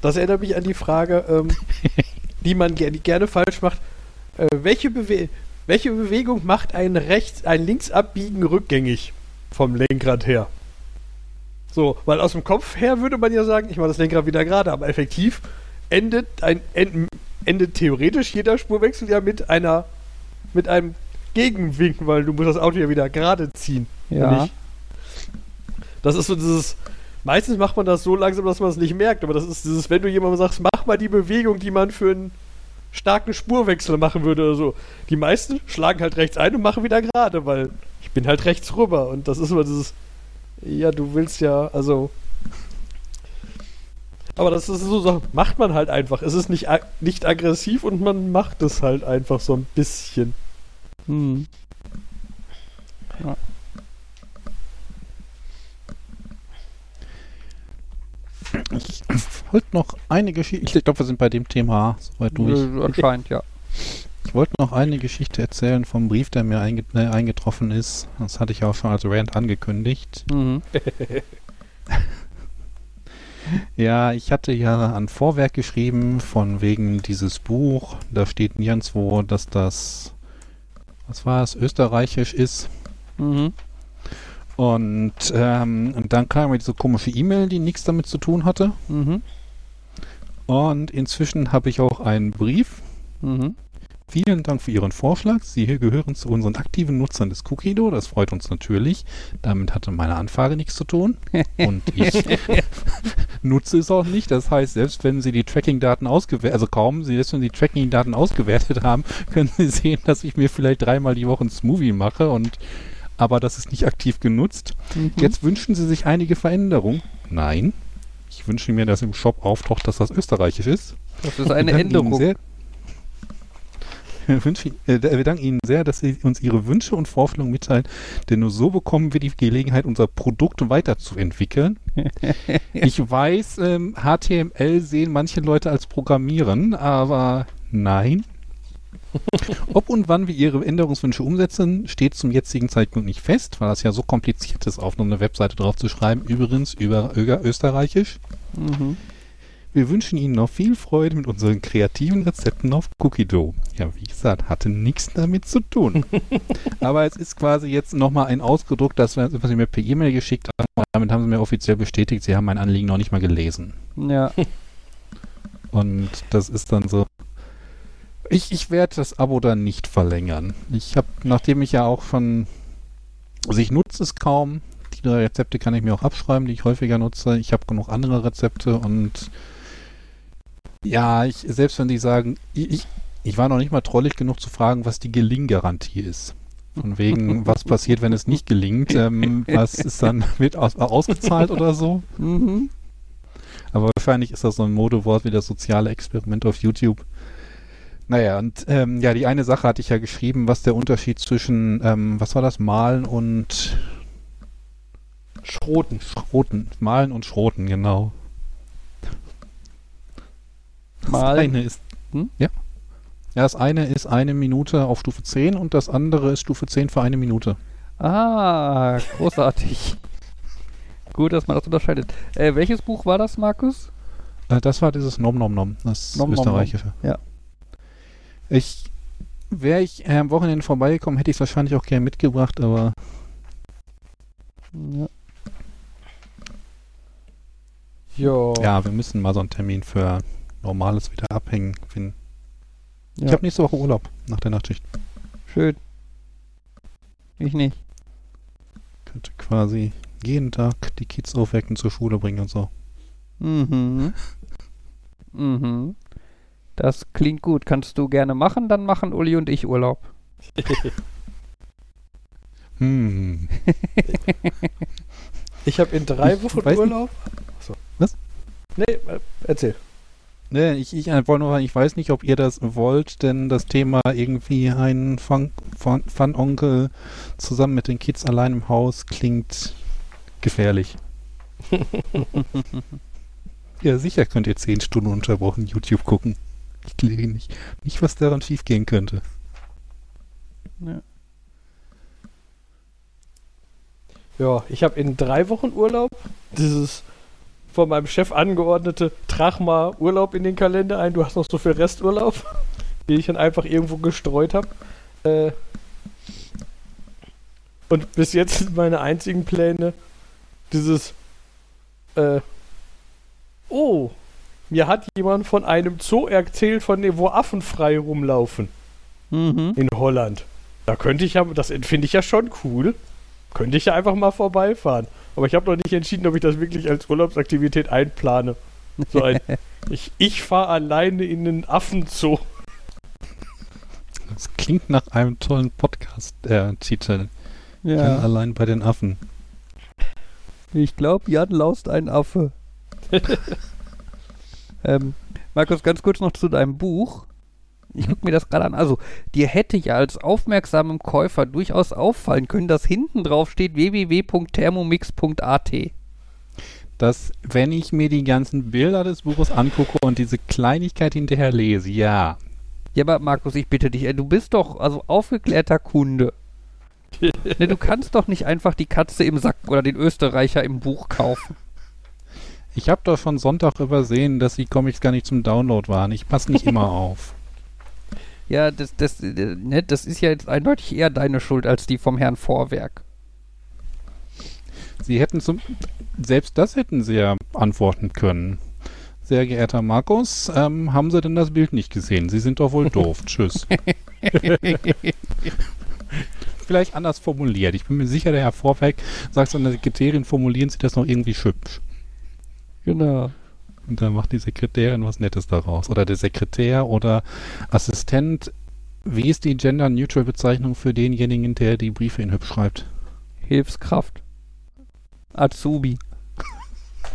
das erinnert mich an die Frage, ähm, die man ger gerne falsch macht. Äh, welche, Bewe welche Bewegung macht ein rechts, ein Linksabbiegen rückgängig vom Lenkrad her? So, weil aus dem Kopf her würde man ja sagen, ich mache das Lenkrad wieder gerade, aber effektiv endet ein end, endet theoretisch jeder Spurwechsel ja mit einer mit einem Gegenwinken, weil du musst das Auto ja wieder gerade ziehen. Ja. Das ist so dieses. Meistens macht man das so langsam, dass man es nicht merkt, aber das ist dieses, wenn du jemandem sagst, mach mal die Bewegung, die man für einen starken Spurwechsel machen würde oder so. Die meisten schlagen halt rechts ein und machen wieder gerade, weil ich bin halt rechts rüber und das ist immer dieses. Ja, du willst ja, also. Aber das ist so, so macht man halt einfach. Es ist nicht, nicht aggressiv und man macht es halt einfach so ein bisschen. Hm. Ich wollte noch eine Geschichte, ich glaube, wir sind bei dem Thema soweit durch. Anscheinend, ja. Ich wollte noch eine Geschichte erzählen vom Brief, der mir einge äh, eingetroffen ist. Das hatte ich auch schon als Rant angekündigt. Mhm. Ja, ich hatte ja ein Vorwerk geschrieben von wegen dieses Buch. Da steht nirgendwo, dass das, was war es, österreichisch ist. Mhm. Und, ähm, und dann kam mir diese komische E-Mail, die nichts damit zu tun hatte. Mhm. Und inzwischen habe ich auch einen Brief. Mhm. Vielen Dank für Ihren Vorschlag. Sie hier gehören zu unseren aktiven Nutzern des Cookido. Das freut uns natürlich. Damit hatte meine Anfrage nichts zu tun. Und ich nutze es auch nicht. Das heißt, selbst wenn Sie die Tracking-Daten ausgewertet, also kaum, Sie selbst wenn Sie die Tracking-Daten ausgewertet haben, können Sie sehen, dass ich mir vielleicht dreimal die Woche ein Smoothie mache und aber das ist nicht aktiv genutzt. Mhm. Jetzt wünschen Sie sich einige Veränderungen. Nein. Ich wünsche mir, dass im Shop auftaucht, dass das österreichisch ist. Das ist eine Änderung. Sehr, wünschen, äh, wir danken Ihnen sehr, dass Sie uns Ihre Wünsche und Vorstellungen mitteilen, denn nur so bekommen wir die Gelegenheit, unser Produkt weiterzuentwickeln. ich weiß, ähm, HTML sehen manche Leute als Programmieren, aber nein. Ob und wann wir Ihre Änderungswünsche umsetzen, steht zum jetzigen Zeitpunkt nicht fest, weil das ja so kompliziert ist, auf eine Webseite drauf zu schreiben. Übrigens über Öger- Österreichisch. Mhm. Wir wünschen Ihnen noch viel Freude mit unseren kreativen Rezepten auf Cookie Dough. Ja, wie gesagt, hatte nichts damit zu tun. Aber es ist quasi jetzt nochmal ein Ausgedruckt, das, was Sie mir per E-Mail geschickt haben. Damit haben Sie mir offiziell bestätigt, Sie haben mein Anliegen noch nicht mal gelesen. Ja. Und das ist dann so. Ich, ich werde das Abo dann nicht verlängern. Ich habe, nachdem ich ja auch schon. Also ich nutze es kaum. Die drei Rezepte kann ich mir auch abschreiben, die ich häufiger nutze. Ich habe genug andere Rezepte und ja, ich, selbst wenn die sagen, ich, ich war noch nicht mal trollig genug zu fragen, was die Gelinggarantie ist. Von wegen, was passiert, wenn es nicht gelingt? Ähm, was ist dann, wird aus, ausgezahlt oder so? Mhm. Aber wahrscheinlich ist das so ein Modewort wie das soziale Experiment auf YouTube. Naja, und ähm, ja, die eine Sache hatte ich ja geschrieben, was der Unterschied zwischen, ähm, was war das, Malen und Schroten. Schroten. Malen und Schroten, genau. Das Malen. eine ist, Hm? ja. Ja, das eine ist eine Minute auf Stufe 10 und das andere ist Stufe 10 für eine Minute. Ah, großartig. Gut, dass man das unterscheidet. Äh, welches Buch war das, Markus? Äh, das war dieses Nom Nom Nom, das Nom Nom Nom. österreichische. Ja. Ich, wäre ich äh, am Wochenende vorbeigekommen, hätte ich es wahrscheinlich auch gerne mitgebracht, aber Ja. Ja. ja, wir müssen mal so einen Termin für normales wieder abhängen finden. ja. Ich habe nächste Woche Urlaub nach der Nachtschicht. Schön. Ich nicht. Könnte quasi jeden Tag die Kids aufwecken, zur Schule bringen und so. Mhm. Mhm. Das klingt gut. Kannst du gerne machen, dann machen Uli und ich Urlaub. Hm. Ich habe in drei Wochen Urlaub. Achso. Was? Nee, äh, erzähl. Ne, ich, ich äh, wollte nur sagen, ich weiß nicht, ob ihr das wollt, denn das Thema irgendwie ein Fun- Fun- Fun-Onkel zusammen mit den Kids allein im Haus klingt gefährlich. ja, sicher könnt ihr zehn Stunden unterbrochen YouTube gucken. Ich glaube nicht, nicht, was daran schiefgehen könnte. Ja, ich habe in drei Wochen Urlaub. Dieses von meinem Chef angeordnete, trag mal Urlaub in den Kalender ein, du hast noch so viel Resturlaub, den ich dann einfach irgendwo gestreut habe. Äh, und bis jetzt sind meine einzigen Pläne dieses, äh, oh, mir hat jemand von einem Zoo erzählt, von dem, wo Affen frei rumlaufen Mhm. in Holland. Da könnte ich ja, das finde ich ja schon cool. Könnte ich ja einfach mal vorbeifahren. Aber ich habe noch nicht entschieden, ob ich das wirklich als Urlaubsaktivität einplane. So ein, ich ich fahre alleine in den Affenzoo. Das klingt nach einem tollen Podcast-Titel. Jan Ja. allein bei den Affen. Ich glaube, Jan laust ein Affe. ähm, Markus, ganz kurz noch zu deinem Buch. Ich gucke mir das gerade an. Also, dir hätte ja als aufmerksamem Käufer durchaus auffallen können, dass hinten drauf steht www.thermomix.at. Dass, wenn ich mir die ganzen Bilder des Buches angucke und diese Kleinigkeit hinterher lese, ja. Ja, aber Markus, ich bitte dich, du bist doch also aufgeklärter Kunde. ne, du kannst doch nicht einfach die Katze im Sack oder den Österreicher im Buch kaufen. Ich habe doch schon Sonntag übersehen, dass die Comics gar nicht zum Download waren. Ich passe nicht immer auf. Ja, das, das, äh, ne, das ist ja jetzt eindeutig eher deine Schuld als die vom Herrn Vorwerk. Sie hätten zum. Selbst das hätten Sie ja antworten können. Sehr geehrter Markus, ähm, haben Sie denn das Bild nicht gesehen? Sie sind doch wohl doof. Tschüss. Vielleicht anders formuliert. Ich bin mir sicher, der Herr Vorwerk sagt so eine Sekretärin, formulieren Sie das noch irgendwie hübsch. Genau. Und dann macht die Sekretärin was Nettes daraus. Oder der Sekretär oder Assistent. Wie ist die Gender-Neutral-Bezeichnung für denjenigen, der die Briefe in hübsch schreibt? Hilfskraft. Azubi.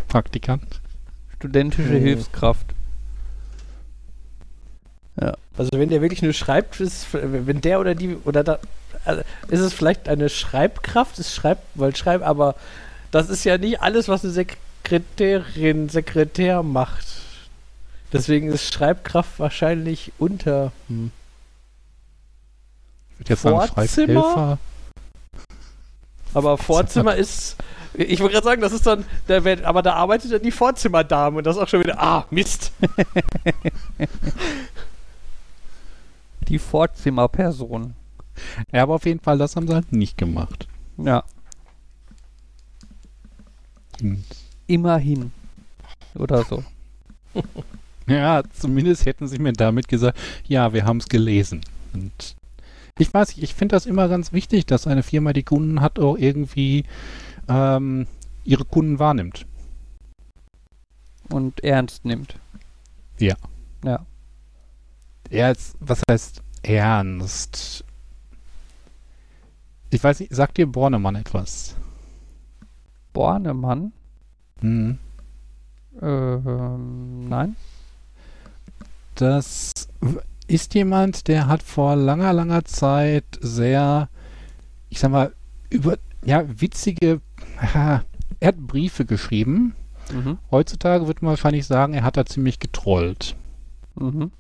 Praktikant? Studentische Hm. Hilfskraft. Also wenn der wirklich nur schreibt, ist, wenn der oder die oder da also ist es vielleicht eine Schreibkraft, es schreibt, weil schreibt, aber das ist ja nicht alles, was eine Sekretärin, Sekretär macht. Deswegen ist Schreibkraft wahrscheinlich unter. Hm. Ich würde jetzt sagen, Vorzimmer? Schreibhelfer. Aber Vorzimmer ist Ich wollte gerade sagen, das ist dann, da wird, aber da arbeitet dann die Vorzimmerdame und das ist auch schon wieder, ah, Mist. Die Vorzimmerperson. Ja, aber auf jeden Fall, das haben sie halt nicht gemacht. Ja, Und immerhin. Oder so. Ja, zumindest hätten sie mir damit gesagt, ja, wir haben es gelesen. Und ich weiß nicht, ich finde das immer ganz wichtig, dass eine Firma, die Kunden hat, auch irgendwie ähm, ihre Kunden wahrnimmt. Und ernst nimmt. Ja. Ja. Ernst, was heißt ernst? Ich weiß nicht, sagt dir Bornemann etwas? Bornemann? Hm. Ähm, nein. Das ist jemand, der hat vor langer, langer Zeit sehr, ich sag mal, über, ja, witzige, er hat Briefe geschrieben. Mhm. Heutzutage würde man wahrscheinlich sagen, er hat da ziemlich getrollt. Mhm.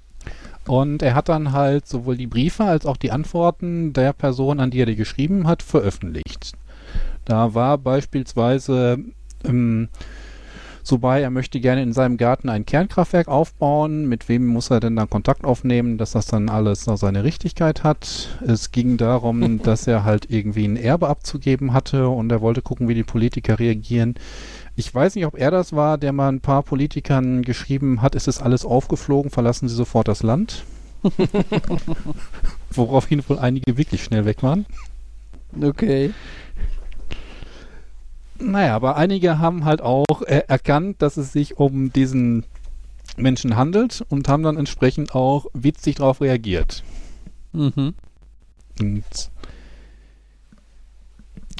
Und er hat dann halt sowohl die Briefe als auch die Antworten der Person, an die er die geschrieben hat, veröffentlicht. Da war beispielsweise ähm, so bei, er möchte gerne in seinem Garten ein Kernkraftwerk aufbauen. Mit wem muss er denn dann Kontakt aufnehmen, dass das dann alles noch seine Richtigkeit hat? Es ging darum, dass er halt irgendwie ein Erbe abzugeben hatte und er wollte gucken, wie die Politiker reagieren. Ich weiß nicht, ob er das war, der mal ein paar Politikern geschrieben hat, es ist alles aufgeflogen, verlassen Sie sofort das Land. Woraufhin wohl einige wirklich schnell weg waren. Okay. Naja, aber einige haben halt auch äh, erkannt, dass es sich um diesen Menschen handelt und haben dann entsprechend auch witzig darauf reagiert. Mhm. Und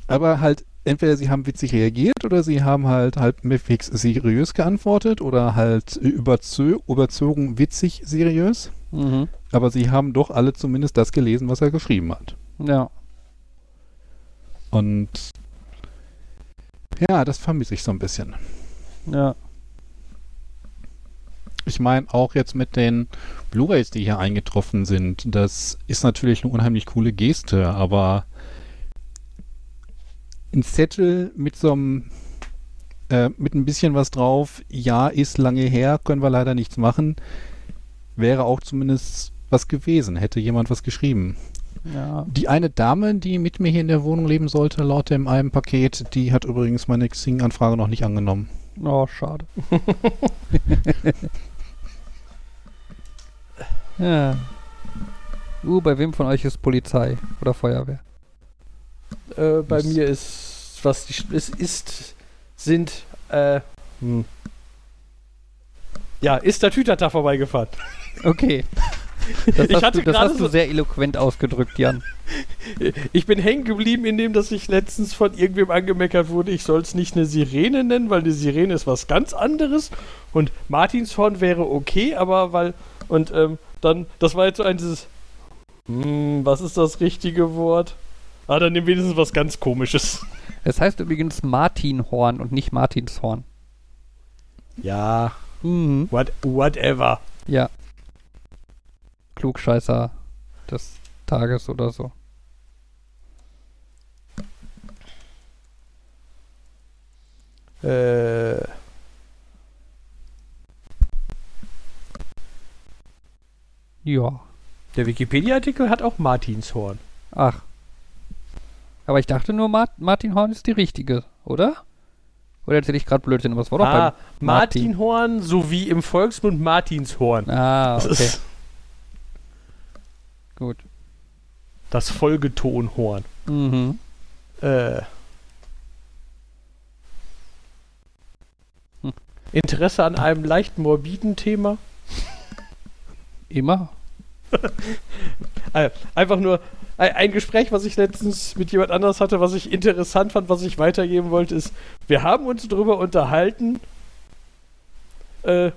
aber halt, entweder sie haben witzig reagiert oder sie haben halt halbwegs seriös geantwortet oder halt überzö überzogen witzig seriös. Mhm. Aber sie haben doch alle zumindest das gelesen, was er geschrieben hat. Ja. Und ja, das vermisse ich so ein bisschen. Ja. Ich meine, auch jetzt mit den Blu-rays, die hier eingetroffen sind, das ist natürlich eine unheimlich coole Geste, aber ein Zettel mit so einem, äh, mit ein bisschen was drauf, ja, ist lange her, können wir leider nichts machen, wäre auch zumindest was gewesen, hätte jemand was geschrieben. Ja. Die eine Dame, die mit mir hier in der Wohnung leben sollte, laut dem einem Paket, die hat übrigens meine Xing-Anfrage noch nicht angenommen. Oh, schade. ja. Uh, bei wem von euch ist Polizei oder Feuerwehr? Äh, bei Das- mir ist, was die, es ist, sind, äh, hm. ja, ist der Tütata vorbeigefahren. Okay. Das Ich hast, hatte du, das hast du so- sehr eloquent ausgedrückt, Jan. Ich bin hängen geblieben, indem dass ich letztens von irgendwem angemeckert wurde, ich soll es nicht eine Sirene nennen, weil eine Sirene ist was ganz anderes und Martinshorn wäre okay, aber weil und ähm, dann, das war jetzt so ein dieses, hm, was ist das richtige Wort? Ah, dann nimm wenigstens was ganz Komisches. Es heißt übrigens Martinhorn und nicht Martinshorn. Ja, Mhm. what, whatever. Ja. Klugscheißer des Tages oder so. Äh, Ja. der Wikipedia-Artikel hat auch Martinshorn. Ach. Aber ich dachte nur, Mart Martinhorn ist die richtige, oder? Oder erzähle ich gerade Blödsinn? Was war doch Ah, beim Martin. Martinhorn sowie im Volksmund Martinshorn. Ah, okay. Gut. das Folgetonhorn. Mhm. Äh. Hm. Interesse an einem leicht morbiden Thema? Immer? Äh, einfach nur ein, ein Gespräch, was ich letztens mit jemand anders hatte, was ich interessant fand, was ich weitergeben wollte, ist, wir haben uns darüber unterhalten, äh,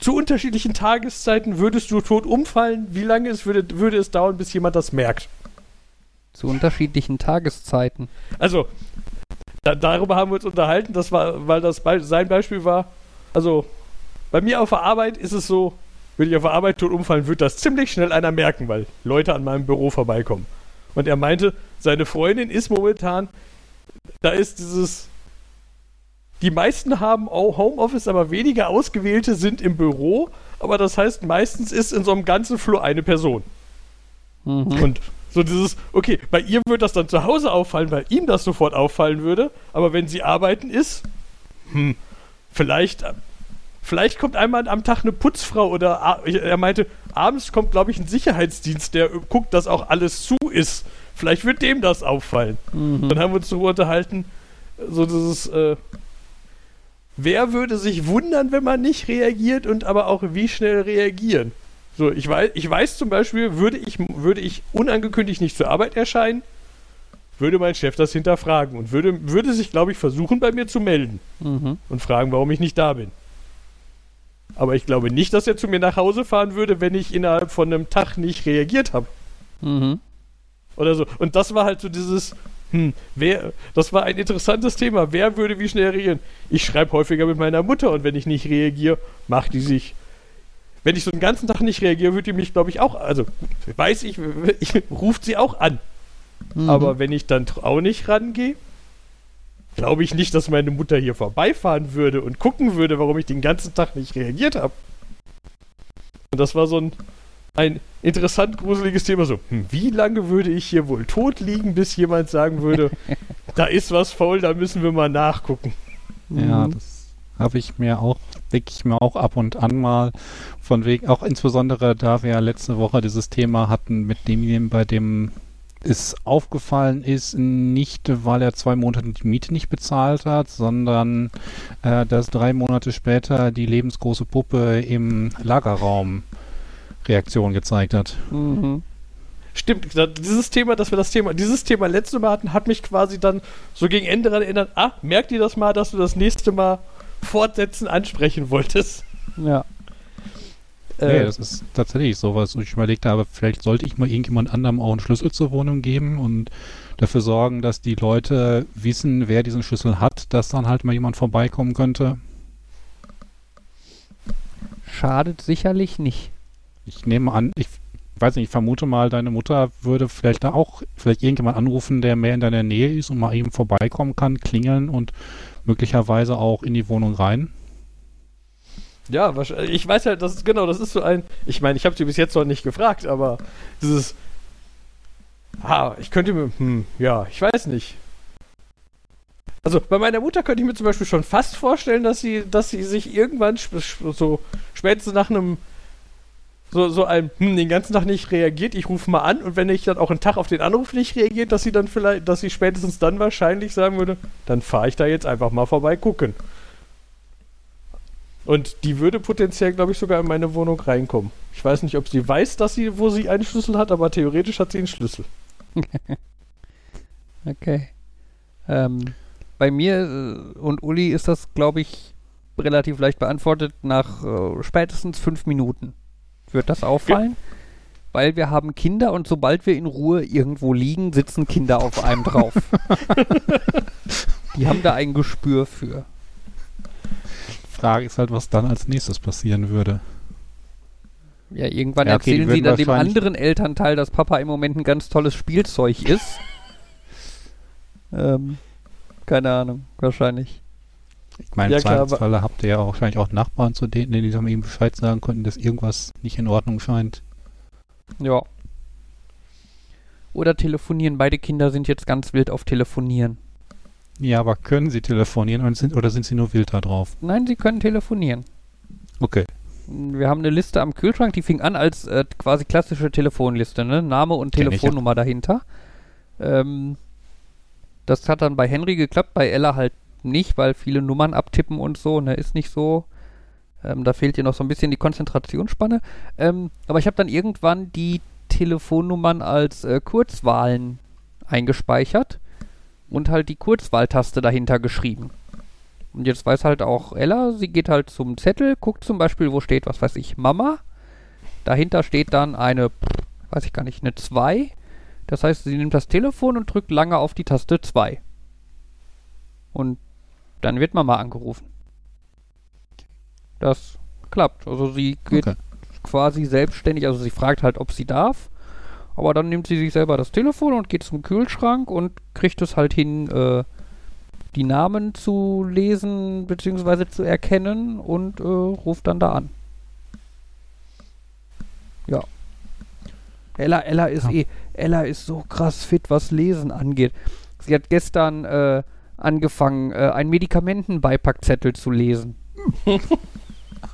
zu unterschiedlichen Tageszeiten würdest du tot umfallen, wie lange es würde, würde es dauern, bis jemand das merkt. Zu unterschiedlichen Tageszeiten. Also, da, darüber haben wir uns unterhalten, das war, weil das Be sein Beispiel war. Also, bei mir auf der Arbeit ist es so, wenn ich auf der Arbeit tot umfallen, wird das ziemlich schnell einer merken, weil Leute an meinem Büro vorbeikommen. Und er meinte, seine Freundin ist momentan, da ist dieses, die meisten haben auch Homeoffice, aber weniger ausgewählte sind im Büro. Aber das heißt, meistens ist in so einem ganzen Flur eine Person. Mhm. Und so dieses, okay, bei ihr würde das dann zu Hause auffallen, weil ihm das sofort auffallen würde. Aber wenn sie arbeiten ist, hm, vielleicht, vielleicht kommt einmal am Tag eine Putzfrau oder er meinte, abends kommt, glaube ich, ein Sicherheitsdienst, der guckt, dass auch alles zu ist. Vielleicht wird dem das auffallen. Mhm. Dann haben wir uns darüber unterhalten, so dieses, äh, wer würde sich wundern, wenn man nicht reagiert und aber auch wie schnell reagieren? So, ich weiß, ich weiß zum Beispiel, würde ich, würde ich unangekündigt nicht zur Arbeit erscheinen, würde mein Chef das hinterfragen und würde, würde sich, glaube ich, versuchen, bei mir zu melden Mhm. und fragen, warum ich nicht da bin. Aber ich glaube nicht, dass er zu mir nach Hause fahren würde, wenn ich innerhalb von einem Tag nicht reagiert habe. Mhm. Oder so. Und das war halt so dieses, hm, wer, das war ein interessantes Thema. Wer würde wie schnell reagieren? Ich schreibe häufiger mit meiner Mutter und wenn ich nicht reagiere, macht die sich. Wenn ich so den ganzen Tag nicht reagiere, würde die mich, glaube ich, auch, also weiß ich, ich ruft sie auch an. Mhm. Aber wenn ich dann auch nicht rangehe, glaube ich nicht, dass meine Mutter hier vorbeifahren würde und gucken würde, warum ich den ganzen Tag nicht reagiert habe. Und das war so ein, ein interessant gruseliges Thema. So, hm, wie lange würde ich hier wohl tot liegen, bis jemand sagen würde, da ist was faul, da müssen wir mal nachgucken. Ja, Mhm. das habe ich mir auch, denke ich mir auch ab und an mal von wegen, auch insbesondere da wir ja letzte Woche dieses Thema hatten mit demjenigen, bei dem es aufgefallen ist, nicht weil er zwei Monate die Miete nicht bezahlt hat, sondern äh, dass drei Monate später die lebensgroße Puppe im Lagerraum Reaktion gezeigt hat. Mhm. Stimmt, da- dieses Thema, dass wir das Thema, dieses Thema letzte Mal hatten, hat mich quasi dann so gegen Ende daran erinnert, ah, merkt ihr das mal, dass du das nächste Mal fortsetzen ansprechen wolltest? Ja. Nee, Äh, das ist tatsächlich sowas. wo Ich überlegt habe, vielleicht sollte ich mal irgendjemand anderem auch einen Schlüssel zur Wohnung geben und dafür sorgen, dass die Leute wissen, wer diesen Schlüssel hat, dass dann halt mal jemand vorbeikommen könnte. Schadet sicherlich nicht. Ich nehme an, ich weiß nicht, ich vermute mal, deine Mutter würde vielleicht da auch vielleicht irgendjemand anrufen, der mehr in deiner Nähe ist und mal eben vorbeikommen kann, klingeln und möglicherweise auch in die Wohnung rein. Ja. Ich weiß halt, das ist genau, das ist so ein. Ich meine, ich habe sie bis jetzt noch nicht gefragt, aber dieses. Ah, ich könnte mir. Hm, ja, ich weiß nicht. Also bei meiner Mutter könnte ich mir zum Beispiel schon fast vorstellen, dass sie, dass sie sich irgendwann sp- so spätestens nach einem so, so einem, hm, den ganzen Tag nicht reagiert, ich rufe mal an und wenn ich dann auch einen Tag auf den Anruf nicht reagiert, dass sie dann vielleicht, dass sie spätestens dann wahrscheinlich sagen würde, dann fahre ich da jetzt einfach mal vorbei gucken. Und die würde potenziell, glaube ich, sogar in meine Wohnung reinkommen. Ich weiß nicht, ob sie weiß, dass sie, wo sie einen Schlüssel hat, aber theoretisch hat sie einen Schlüssel. Okay. Ähm, bei mir äh, und Uli ist das, glaube ich, relativ leicht beantwortet. Nach äh, spätestens fünf Minuten wird das auffallen. Weil wir haben Kinder und sobald wir in Ruhe irgendwo liegen, sitzen Kinder auf einem drauf. Die haben da ein Gespür für. Frage ist halt, was dann als nächstes passieren würde. Ja, irgendwann Ja, okay, die erzählen sie dann dem anderen Elternteil, dass Papa im Moment ein ganz tolles Spielzeug ist. ähm, keine Ahnung, wahrscheinlich. Ich meine, Ja, im Zweifelsfalle habt ihr ja auch wahrscheinlich auch Nachbarn, zu denen, denen die dann eben Bescheid sagen konnten, dass irgendwas nicht in Ordnung scheint. Ja. Oder telefonieren. Beide Kinder sind jetzt ganz wild auf Telefonieren. Ja, aber können sie telefonieren oder sind, oder sind sie nur wild da drauf? Nein, sie können telefonieren. Okay. Wir haben eine Liste am Kühlschrank, die fing an als äh, quasi klassische Telefonliste, ne? Name und Kenn ich, ja. Telefonnummer dahinter. Ähm, das hat dann bei Henry geklappt, bei Ella halt nicht, weil viele Nummern abtippen und so, ne? Ist nicht so. Ähm, da fehlt ihr noch so ein bisschen die Konzentrationsspanne. Ähm, aber ich habe dann irgendwann die Telefonnummern als äh, Kurzwahlen eingespeichert und halt die Kurzwahltaste dahinter geschrieben. Und jetzt weiß halt auch Ella, sie geht halt zum Zettel, guckt zum Beispiel, wo steht, was weiß ich, Mama. Dahinter steht dann eine, weiß ich gar nicht, eine 2. Das heißt, sie nimmt das Telefon und drückt lange auf die Taste 2. Und dann wird Mama angerufen. Das klappt. Also sie geht okay. quasi selbstständig, also sie fragt halt, ob sie darf. Aber dann nimmt sie sich selber das Telefon und geht zum Kühlschrank und kriegt es halt hin, äh, die Namen zu lesen bzw. zu erkennen und äh, ruft dann da an. Ja. Ella, Ella ist Ja. eh, Ella ist so krass fit, was Lesen angeht. Sie hat gestern äh, angefangen, äh, einen Medikamentenbeipackzettel zu lesen.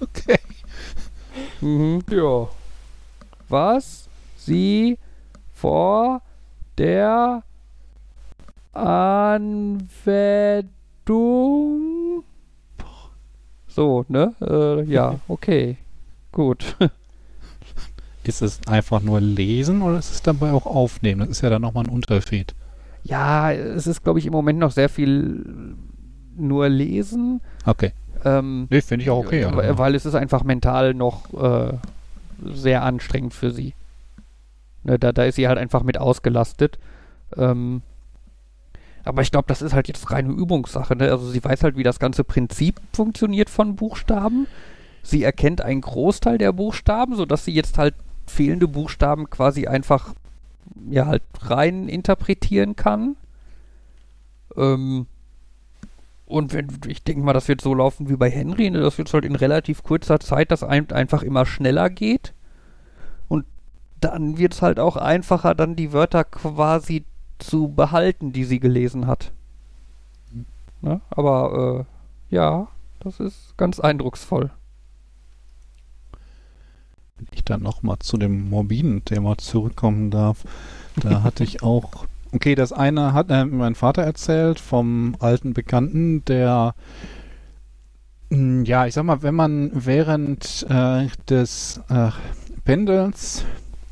Okay. Mhm. Ja. was sie vor der Anwendung so, ne? Äh, ja, okay. Gut. Ist es einfach nur lesen oder ist es dabei auch aufnehmen? Das ist ja dann nochmal ein Unterschied. Ja, es ist, glaube ich, im Moment noch sehr viel nur lesen. Okay. Ähm, Nee, finde ich auch okay. weil, weil es ist einfach mental noch äh, sehr anstrengend für sie. Ne, da, da ist sie halt einfach mit ausgelastet. Ähm, aber ich glaube, das ist halt jetzt reine Übungssache. Ne? Also sie weiß halt, wie das ganze Prinzip funktioniert von Buchstaben. Sie erkennt einen Großteil der Buchstaben, sodass sie jetzt halt fehlende Buchstaben quasi einfach ja halt rein interpretieren kann. Ähm, und wenn, ich denke mal, das wird so laufen wie bei Henry, ne? dass jetzt halt in relativ kurzer Zeit das ein, einfach immer schneller geht. Und dann wird es halt auch einfacher, dann die Wörter quasi zu behalten, die sie gelesen hat. Ne? Aber äh, ja, das ist ganz eindrucksvoll. Wenn ich dann nochmal zu dem morbiden Thema zurückkommen darf, da hatte ich auch, okay, das eine hat äh, mein Vater erzählt vom alten Bekannten, der, mh, ja, ich sag mal, wenn man während äh, des äh, Pendels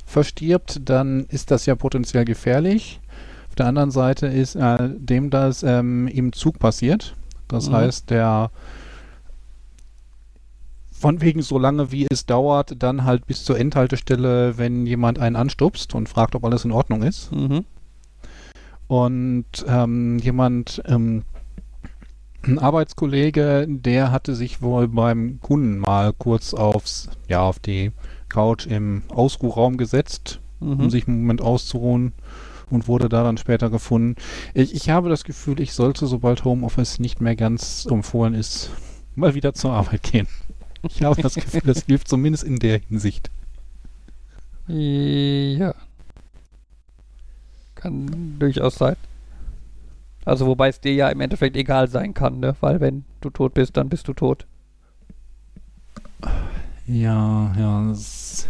verstirbt, dann ist das ja potenziell gefährlich. Auf der anderen Seite ist äh, dem das ähm, im Zug passiert. Das Mhm. heißt, der von wegen so lange wie es dauert, dann halt bis zur Endhaltestelle, wenn jemand einen anstupst und fragt, ob alles in Ordnung ist. Mhm. Und ähm, jemand, ähm, ein Arbeitskollege, der hatte sich wohl beim Kunden mal kurz aufs, ja, auf die Couch im Ausruhraum gesetzt, Mhm. um sich einen Moment auszuruhen und wurde da dann später gefunden. Ich, ich habe das Gefühl, ich sollte, sobald Homeoffice nicht mehr ganz empfohlen ist, mal wieder zur Arbeit gehen. Ich habe das Gefühl, das hilft zumindest in der Hinsicht. Ja. Kann durchaus sein. Also wobei es dir ja im Endeffekt egal sein kann, ne? Weil wenn du tot bist, dann bist du tot. Ja, ja, das,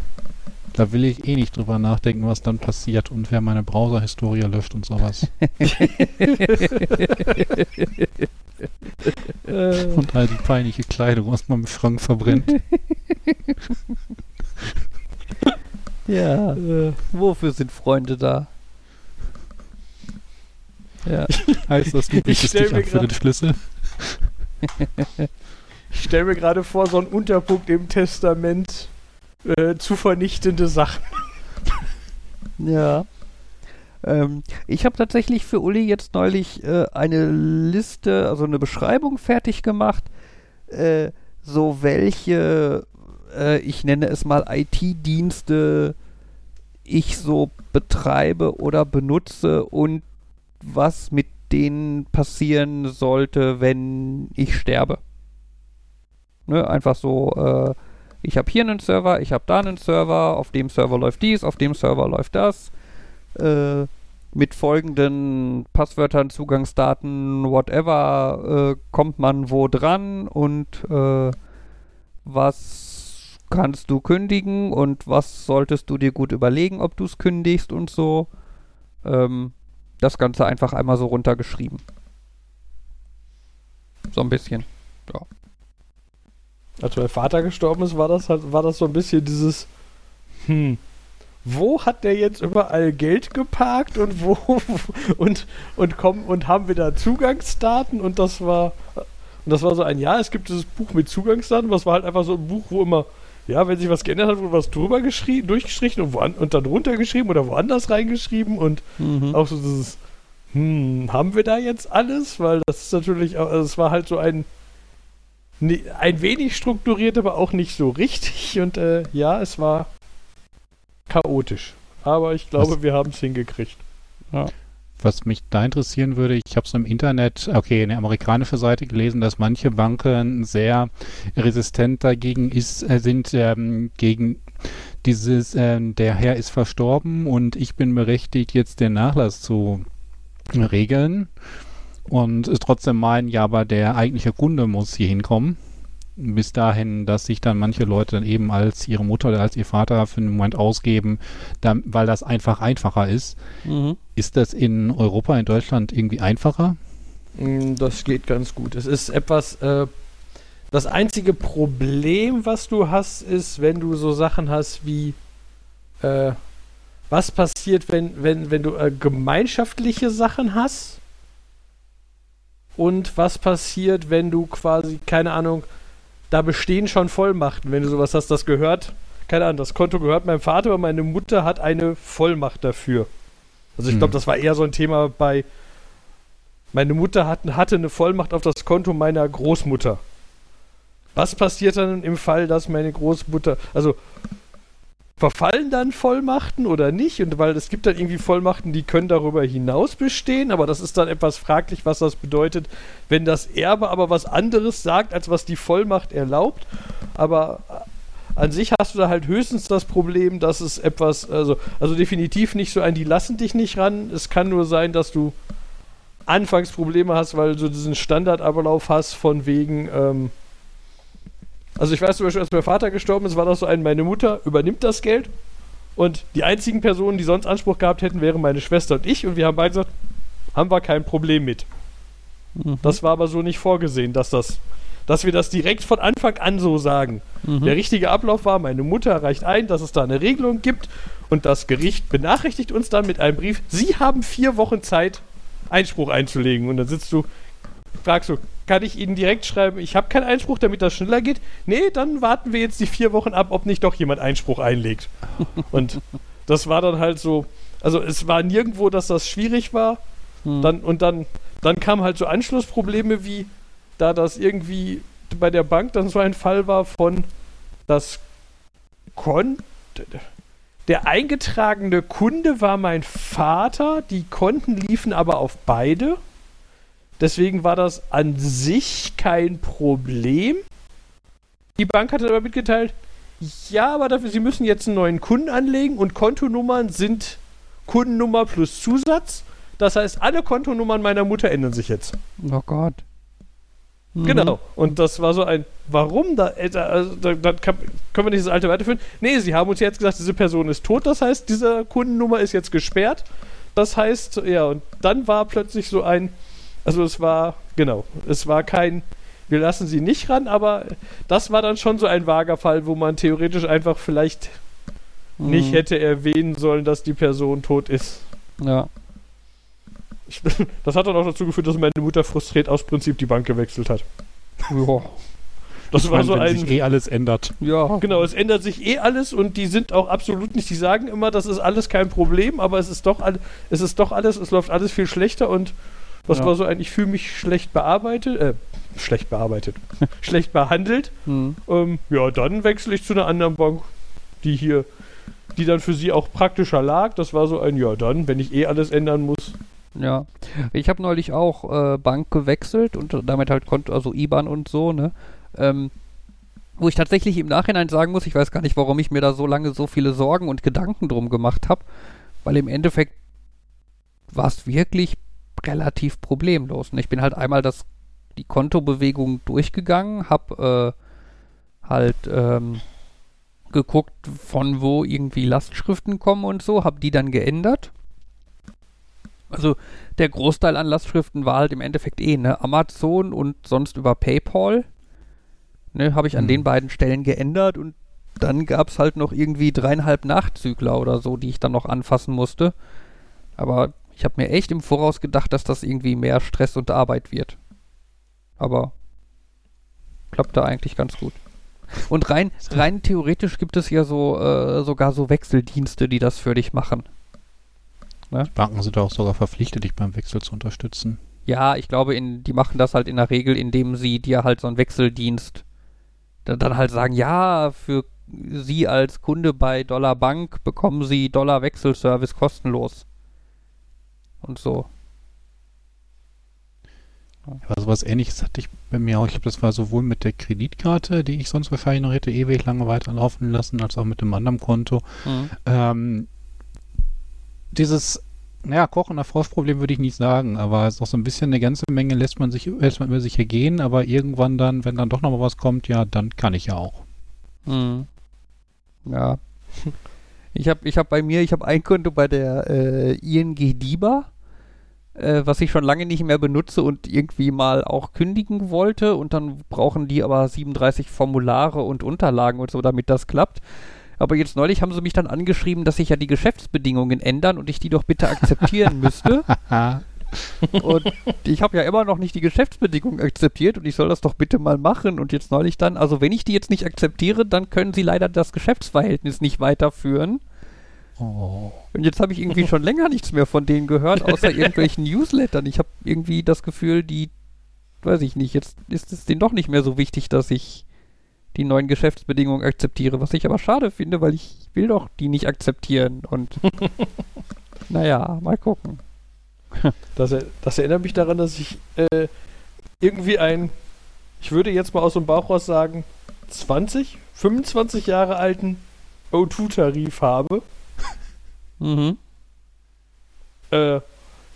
da will ich eh nicht drüber nachdenken, was dann passiert und wer meine Browser-Historie löscht und sowas. Und all die peinliche Kleidung, was man im Schrank verbrennt. ja. Äh, wofür sind Freunde da? Ja. heißt das, du bietest stell dich an für den Schlüssel? Ich stelle mir gerade vor, so ein Unterpunkt im Testament äh, zu vernichtende Sachen. Ja. Ähm, ich habe tatsächlich für Uli jetzt neulich äh, eine Liste, also eine Beschreibung fertig gemacht, äh, so welche, äh, ich nenne es mal IT-Dienste, ich so betreibe oder benutze und was mit denen passieren sollte, wenn ich sterbe. Ne, einfach so, äh, ich habe hier einen Server, ich habe da einen Server, auf dem Server läuft dies, auf dem Server läuft das. Äh, mit folgenden Passwörtern, Zugangsdaten, whatever, äh, kommt man wo dran und äh, was kannst du kündigen und was solltest du dir gut überlegen, ob du es kündigst und so. Ähm, das Ganze einfach einmal so runtergeschrieben. So ein bisschen. Als mein Vater gestorben ist, war das halt, war das so ein bisschen dieses, hm, wo hat der jetzt überall Geld geparkt und wo und und kommen und haben wir da Zugangsdaten und das war und das war so ein ja, es gibt dieses Buch mit Zugangsdaten, was war halt einfach so ein Buch, wo immer ja, wenn sich was geändert hat, wurde was drüber geschrieben, durchgestrichen und, woan und dann runtergeschrieben oder woanders reingeschrieben und Mhm. auch so dieses, hm, haben wir da jetzt alles? Weil das ist natürlich, also es war halt so ein, ein wenig strukturiert, aber auch nicht so richtig. Und äh, ja, es war chaotisch. Aber ich glaube, Was- wir haben es hingekriegt. was mich da interessieren würde, ich habe es im Internet, okay, eine amerikanische Seite gelesen, dass manche Banken sehr resistent dagegen ist, äh, sind ähm, gegen dieses, äh, der Herr ist verstorben und ich bin berechtigt, jetzt den Nachlass zu regeln und es trotzdem meinen, ja, aber der eigentliche Kunde muss hier hinkommen. Bis dahin, dass sich dann manche Leute dann eben als ihre Mutter oder als ihr Vater für einen Moment ausgeben, dann, weil das einfach einfacher ist. Mhm. Ist das in Europa, in Deutschland irgendwie einfacher? Mm, Das geht ganz gut. Es ist etwas. Äh, das einzige Problem, was du hast, ist, wenn du so Sachen hast wie. Äh, was passiert, wenn, wenn, wenn du äh, gemeinschaftliche Sachen hast? Und was passiert, wenn du quasi, keine Ahnung, da bestehen schon Vollmachten, wenn du sowas hast, das gehört, keine Ahnung, das Konto gehört meinem Vater, aber meine Mutter hat eine Vollmacht dafür. Also ich Hm. glaube, das war eher so ein Thema bei meine Mutter hat, hatte eine Vollmacht auf das Konto meiner Großmutter. Was passiert dann im Fall, dass meine Großmutter, also verfallen dann Vollmachten oder nicht? Und weil es gibt dann irgendwie Vollmachten, die können darüber hinaus bestehen, aber das ist dann etwas fraglich, was das bedeutet, wenn das Erbe aber was anderes sagt, als was die Vollmacht erlaubt. Aber an sich hast du da halt höchstens das Problem, dass es etwas, also, also definitiv nicht so ein, die lassen dich nicht ran. Es kann nur sein, dass du anfangs Probleme hast, weil du diesen Standardablauf hast von wegen, ähm, also ich weiß zum Beispiel, als mein Vater gestorben ist, war das so ein, meine Mutter übernimmt das Geld und die einzigen Personen, die sonst Anspruch gehabt hätten, wären meine Schwester und ich und wir haben beide gesagt, haben wir kein Problem mit. Mhm. Das war aber so nicht vorgesehen, dass das, dass wir das direkt von Anfang an so sagen. Mhm. Der richtige Ablauf war, meine Mutter reicht ein, dass es da eine Regelung gibt und das Gericht benachrichtigt uns dann mit einem Brief, Sie haben vier Wochen Zeit, Einspruch einzulegen. Und dann sitzt du, fragst du, kann ich Ihnen direkt schreiben, ich habe keinen Einspruch, damit das schneller geht? Nee, dann warten wir jetzt die vier Wochen ab, ob nicht doch jemand Einspruch einlegt. und das war dann halt so, also es war nirgendwo, dass das schwierig war. Mhm. Dann, und dann, dann kamen halt so Anschlussprobleme wie, da das irgendwie bei der Bank dann so ein Fall war von, das Kon der eingetragene Kunde war mein Vater, die Konten liefen aber auf beide. Deswegen war das an sich kein Problem. Die Bank hatte aber mitgeteilt, ja, aber dafür, Sie müssen jetzt einen neuen Kunden anlegen und Kontonummern sind Kundennummer plus Zusatz. Das heißt, alle Kontonummern meiner Mutter ändern sich jetzt. Oh Gott. Mhm. Genau. Und das war so ein, warum da, äh, da- also, da, da kann, können wir nicht das alte weiterführen? Nee, sie haben uns jetzt gesagt, diese Person ist tot, das heißt, diese Kundennummer ist jetzt gesperrt. Das heißt, ja, und dann war plötzlich so ein, also es war, genau, es war kein, wir lassen sie nicht ran, aber das war dann schon so ein vager Fall, wo man theoretisch einfach vielleicht Mhm. nicht hätte erwähnen sollen, dass die Person tot ist. Ja. Ich, das hat dann auch dazu geführt, dass meine Mutter frustriert aus Prinzip die Bank gewechselt hat. Ja. Das Ich war meine, so wenn ein. sich eh alles ändert. Ja. Genau, es ändert sich eh alles und die sind auch absolut nicht, die sagen immer, das ist alles kein Problem, aber es ist doch, all, es ist doch alles, es läuft alles viel schlechter und das Ja. war so ein, ich fühle mich schlecht bearbeitet, äh, schlecht bearbeitet, schlecht behandelt. Mhm. Ähm, ja, dann wechsle ich zu einer anderen Bank, die hier, die dann für sie auch praktischer lag. Das war so ein, ja, dann, wenn ich eh alles ändern muss. Ja. Ich habe neulich auch äh, Bank gewechselt und damit halt Konto, also IBAN und so, ne? Ähm, wo ich tatsächlich im Nachhinein sagen muss, ich weiß gar nicht, warum ich mir da so lange so viele Sorgen und Gedanken drum gemacht habe, weil im Endeffekt war es wirklich relativ problemlos. Und ich bin halt einmal das, die Kontobewegung durchgegangen, habe äh, halt ähm, geguckt, von wo irgendwie Lastschriften kommen und so, habe die dann geändert. Also der Großteil an Lastschriften war halt im Endeffekt eh, ne, Amazon und sonst über PayPal. Ne, habe ich an Mhm. den beiden Stellen geändert und dann gab es halt noch irgendwie dreieinhalb Nachzügler oder so, die ich dann noch anfassen musste. Aber ich habe mir echt im Voraus gedacht, dass das irgendwie mehr Stress und Arbeit wird. Aber klappte eigentlich ganz gut. Und rein, rein theoretisch gibt es ja so äh, sogar so Wechseldienste, die das für dich machen. Banken sind auch sogar verpflichtet, dich beim Wechsel zu unterstützen. Ja, ich glaube, in, die machen das halt in der Regel, indem sie dir halt so einen Wechseldienst da- dann halt sagen, ja, für Sie als Kunde bei Dollar Bank bekommen Sie Dollar Wechselservice kostenlos. Und so. Aber sowas ähnliches hatte ich bei mir auch. Ich glaube, das war sowohl mit der Kreditkarte, die ich sonst wahrscheinlich noch hätte ewig lange weiterlaufen lassen, als auch mit dem anderen Konto. Mhm. Ähm, dieses, naja, Kochen Erfolgsproblem würde ich nicht sagen, aber es ist auch so ein bisschen eine ganze Menge lässt man sich, lässt man über sich ergehen, aber irgendwann dann, wenn dann doch noch mal was kommt, ja, dann kann ich ja auch. Mhm. Ja. Ich habe ich hab bei mir, ich habe ein Konto bei der äh, ING DIBA, äh, was ich schon lange nicht mehr benutze und irgendwie mal auch kündigen wollte und dann brauchen die aber 37 Formulare und Unterlagen und so, damit das klappt. Aber jetzt neulich haben sie mich dann angeschrieben, dass sich ja die Geschäftsbedingungen ändern und ich die doch bitte akzeptieren müsste. Und ich habe ja immer noch nicht die Geschäftsbedingungen akzeptiert und ich soll das doch bitte mal machen. Und jetzt neulich dann, also wenn ich die jetzt nicht akzeptiere, dann können sie leider das Geschäftsverhältnis nicht weiterführen. Oh. Und jetzt habe ich irgendwie schon länger nichts mehr von denen gehört, außer irgendwelchen Newslettern. Ich habe irgendwie das Gefühl, die, weiß ich nicht, jetzt ist es denen doch nicht mehr so wichtig, dass ich die neuen Geschäftsbedingungen akzeptiere, was ich aber schade finde, weil ich will doch die nicht akzeptieren. Und naja, mal gucken. Das, das erinnert mich daran, dass ich äh, irgendwie ein, ich würde jetzt mal aus dem Bauch raus sagen, 20, 25 Jahre alten O2-Tarif habe. Mhm. Äh,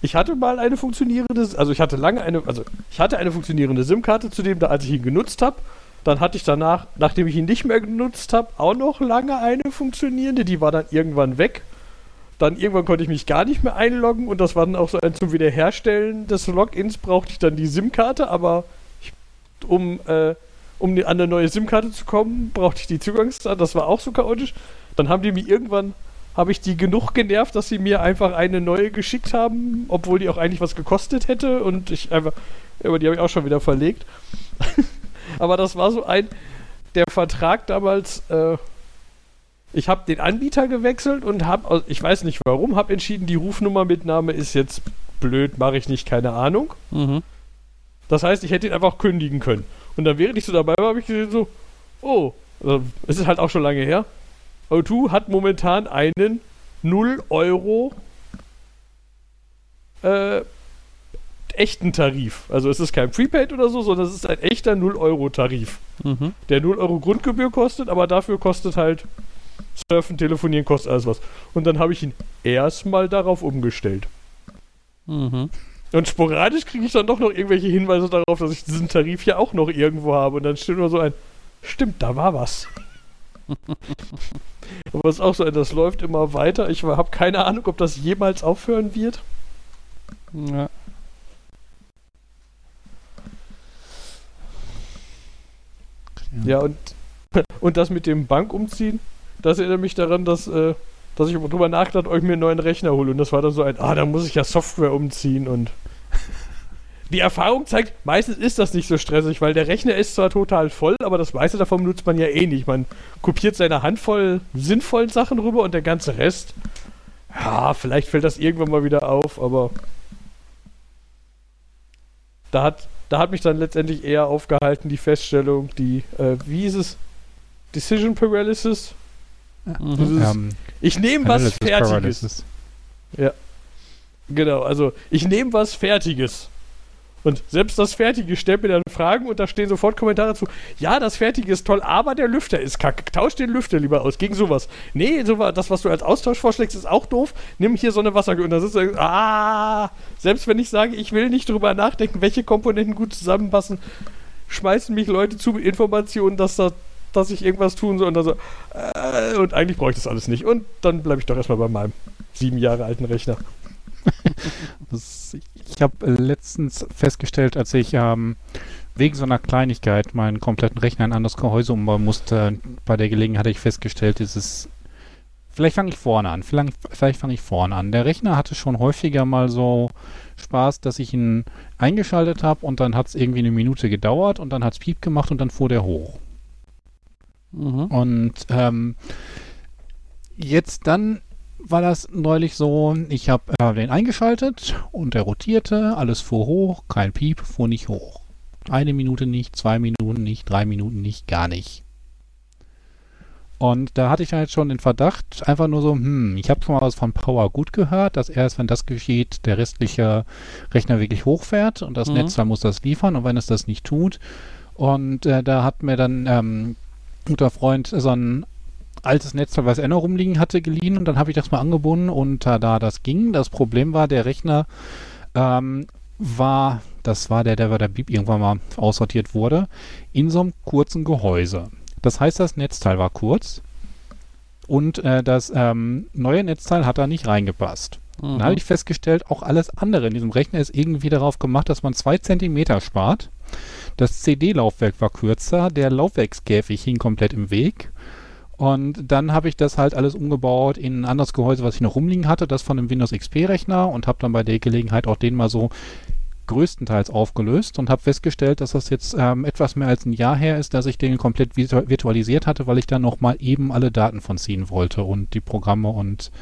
ich hatte mal eine funktionierende, also ich hatte lange eine, also ich hatte eine funktionierende SIM-Karte zu dem, da als ich ihn genutzt habe. Dann hatte ich danach, nachdem ich ihn nicht mehr genutzt habe, auch noch lange eine funktionierende. Die war dann irgendwann weg. Dann irgendwann konnte ich mich gar nicht mehr einloggen und das war dann auch so ein zum Wiederherstellen des Logins brauchte ich dann die SIM-Karte, aber ich, um, äh, um an eine neue SIM-Karte zu kommen, brauchte ich die Zugangsdaten. Das war auch so chaotisch. Dann haben die mir irgendwann, habe ich die genug genervt, dass sie mir einfach eine neue geschickt haben, obwohl die auch eigentlich was gekostet hätte und ich einfach, aber die habe ich auch schon wieder verlegt. aber das war so ein, der Vertrag damals, äh, ich habe den Anbieter gewechselt und habe, ich weiß nicht warum, habe entschieden, die Rufnummer mit Name ist jetzt blöd, mache ich nicht, keine Ahnung. Mhm. Das heißt, ich hätte ihn einfach kündigen können. Und dann, während ich so dabei war, habe ich gesehen so, oh, also, es ist halt auch schon lange her. O2 hat momentan einen 0 Euro äh, echten Tarif. Also es ist kein Prepaid oder so, sondern es ist ein echter 0 Euro Tarif. Mhm. Der 0 Euro Grundgebühr kostet, aber dafür kostet halt Surfen, Telefonieren, kostet alles was. Und dann habe ich ihn erstmal darauf umgestellt. Mhm. Und sporadisch kriege ich dann doch noch irgendwelche Hinweise darauf, dass ich diesen Tarif ja auch noch irgendwo habe. Und dann steht nur so ein, stimmt, da war was. Aber es ist auch so das läuft immer weiter. Ich habe keine Ahnung, ob das jemals aufhören wird. Ja. Ja, und, und das mit dem Bankumziehen, das erinnert mich daran, dass, äh, dass ich drüber nachgedacht ob ich mir einen neuen Rechner hole. Und das war dann so ein, ah, da muss ich ja Software umziehen und. Die Erfahrung zeigt, meistens ist das nicht so stressig, weil der Rechner ist zwar total voll, aber das meiste davon nutzt man ja eh nicht. Man kopiert seine Handvoll sinnvollen Sachen rüber und der ganze Rest, ja, vielleicht fällt das irgendwann mal wieder auf, aber da hat, da hat mich dann letztendlich eher aufgehalten die Feststellung, die, äh, wie ist es? Decision Paralysis? Mhm. Dieses- Ähm, Ich nehme was Fertiges. Paralysis. Genau, also ich nehme was Fertiges. Und selbst das Fertige stellt mir dann Fragen und da stehen sofort Kommentare zu. Ja, das Fertige ist toll, aber der Lüfter ist kacke. Tausch den Lüfter lieber aus gegen sowas. Nee, sowas, das, was du als Austausch vorschlägst, ist auch doof. Nimm hier so eine Wasser. Und da sitzt du, ah, selbst wenn ich sage, ich will nicht drüber nachdenken, welche Komponenten gut zusammenpassen, schmeißen mich Leute zu mit Informationen, dass, da, dass ich irgendwas tun soll. Und dann so, äh, und eigentlich brauche ich das alles nicht. Und dann bleibe ich doch erstmal bei meinem sieben Jahre alten Rechner. Das, ich habe letztens festgestellt, als ich ähm, wegen so einer Kleinigkeit meinen kompletten Rechner in ein anderes Gehäuse umbauen musste, bei der Gelegenheit hatte ich festgestellt, dieses Vielleicht fange ich vorne an. Vielleicht, vielleicht fange ich vorne an. Der Rechner hatte schon häufiger mal so Spaß, dass ich ihn eingeschaltet habe und dann hat es irgendwie eine Minute gedauert und dann hat es Piep gemacht und dann fuhr der hoch. Mhm. Und ähm, jetzt dann war das neulich so, ich habe äh, den eingeschaltet und er rotierte, alles fuhr hoch, kein Piep, fuhr nicht hoch. Eine Minute nicht, zwei Minuten nicht, drei Minuten nicht, gar nicht. Und da hatte ich dann jetzt schon den Verdacht, einfach nur so, hm, ich habe schon mal was von Power gut gehört, dass erst, wenn das geschieht, der restliche Rechner wirklich hochfährt und das Mhm. Netzteil muss das liefern und wenn es das nicht tut. Und äh, da hat mir dann ähm, ein guter Freund so ein altes Netzteil, was er noch rumliegen hatte, geliehen und dann habe ich das mal angebunden und äh, da das ging, das Problem war, der Rechner ähm, war, das war der, der bei der Bib irgendwann mal aussortiert wurde, in so einem kurzen Gehäuse. Das heißt, das Netzteil war kurz und äh, das ähm, neue Netzteil hat da nicht reingepasst. Dann habe ich festgestellt, auch alles andere in diesem Rechner ist irgendwie darauf gemacht, dass man zwei Zentimeter spart. Das CD-Laufwerk war kürzer, der Laufwerkskäfig hing komplett im Weg. Und dann habe ich das halt alles umgebaut in ein anderes Gehäuse, was ich noch rumliegen hatte, das von einem Windows XP-Rechner und habe dann bei der Gelegenheit auch den mal so größtenteils aufgelöst und habe festgestellt, dass das jetzt ähm, etwas mehr als ein Jahr her ist, dass ich den komplett virtu virtualisiert hatte, weil ich da nochmal eben alle Daten von ziehen wollte und die Programme und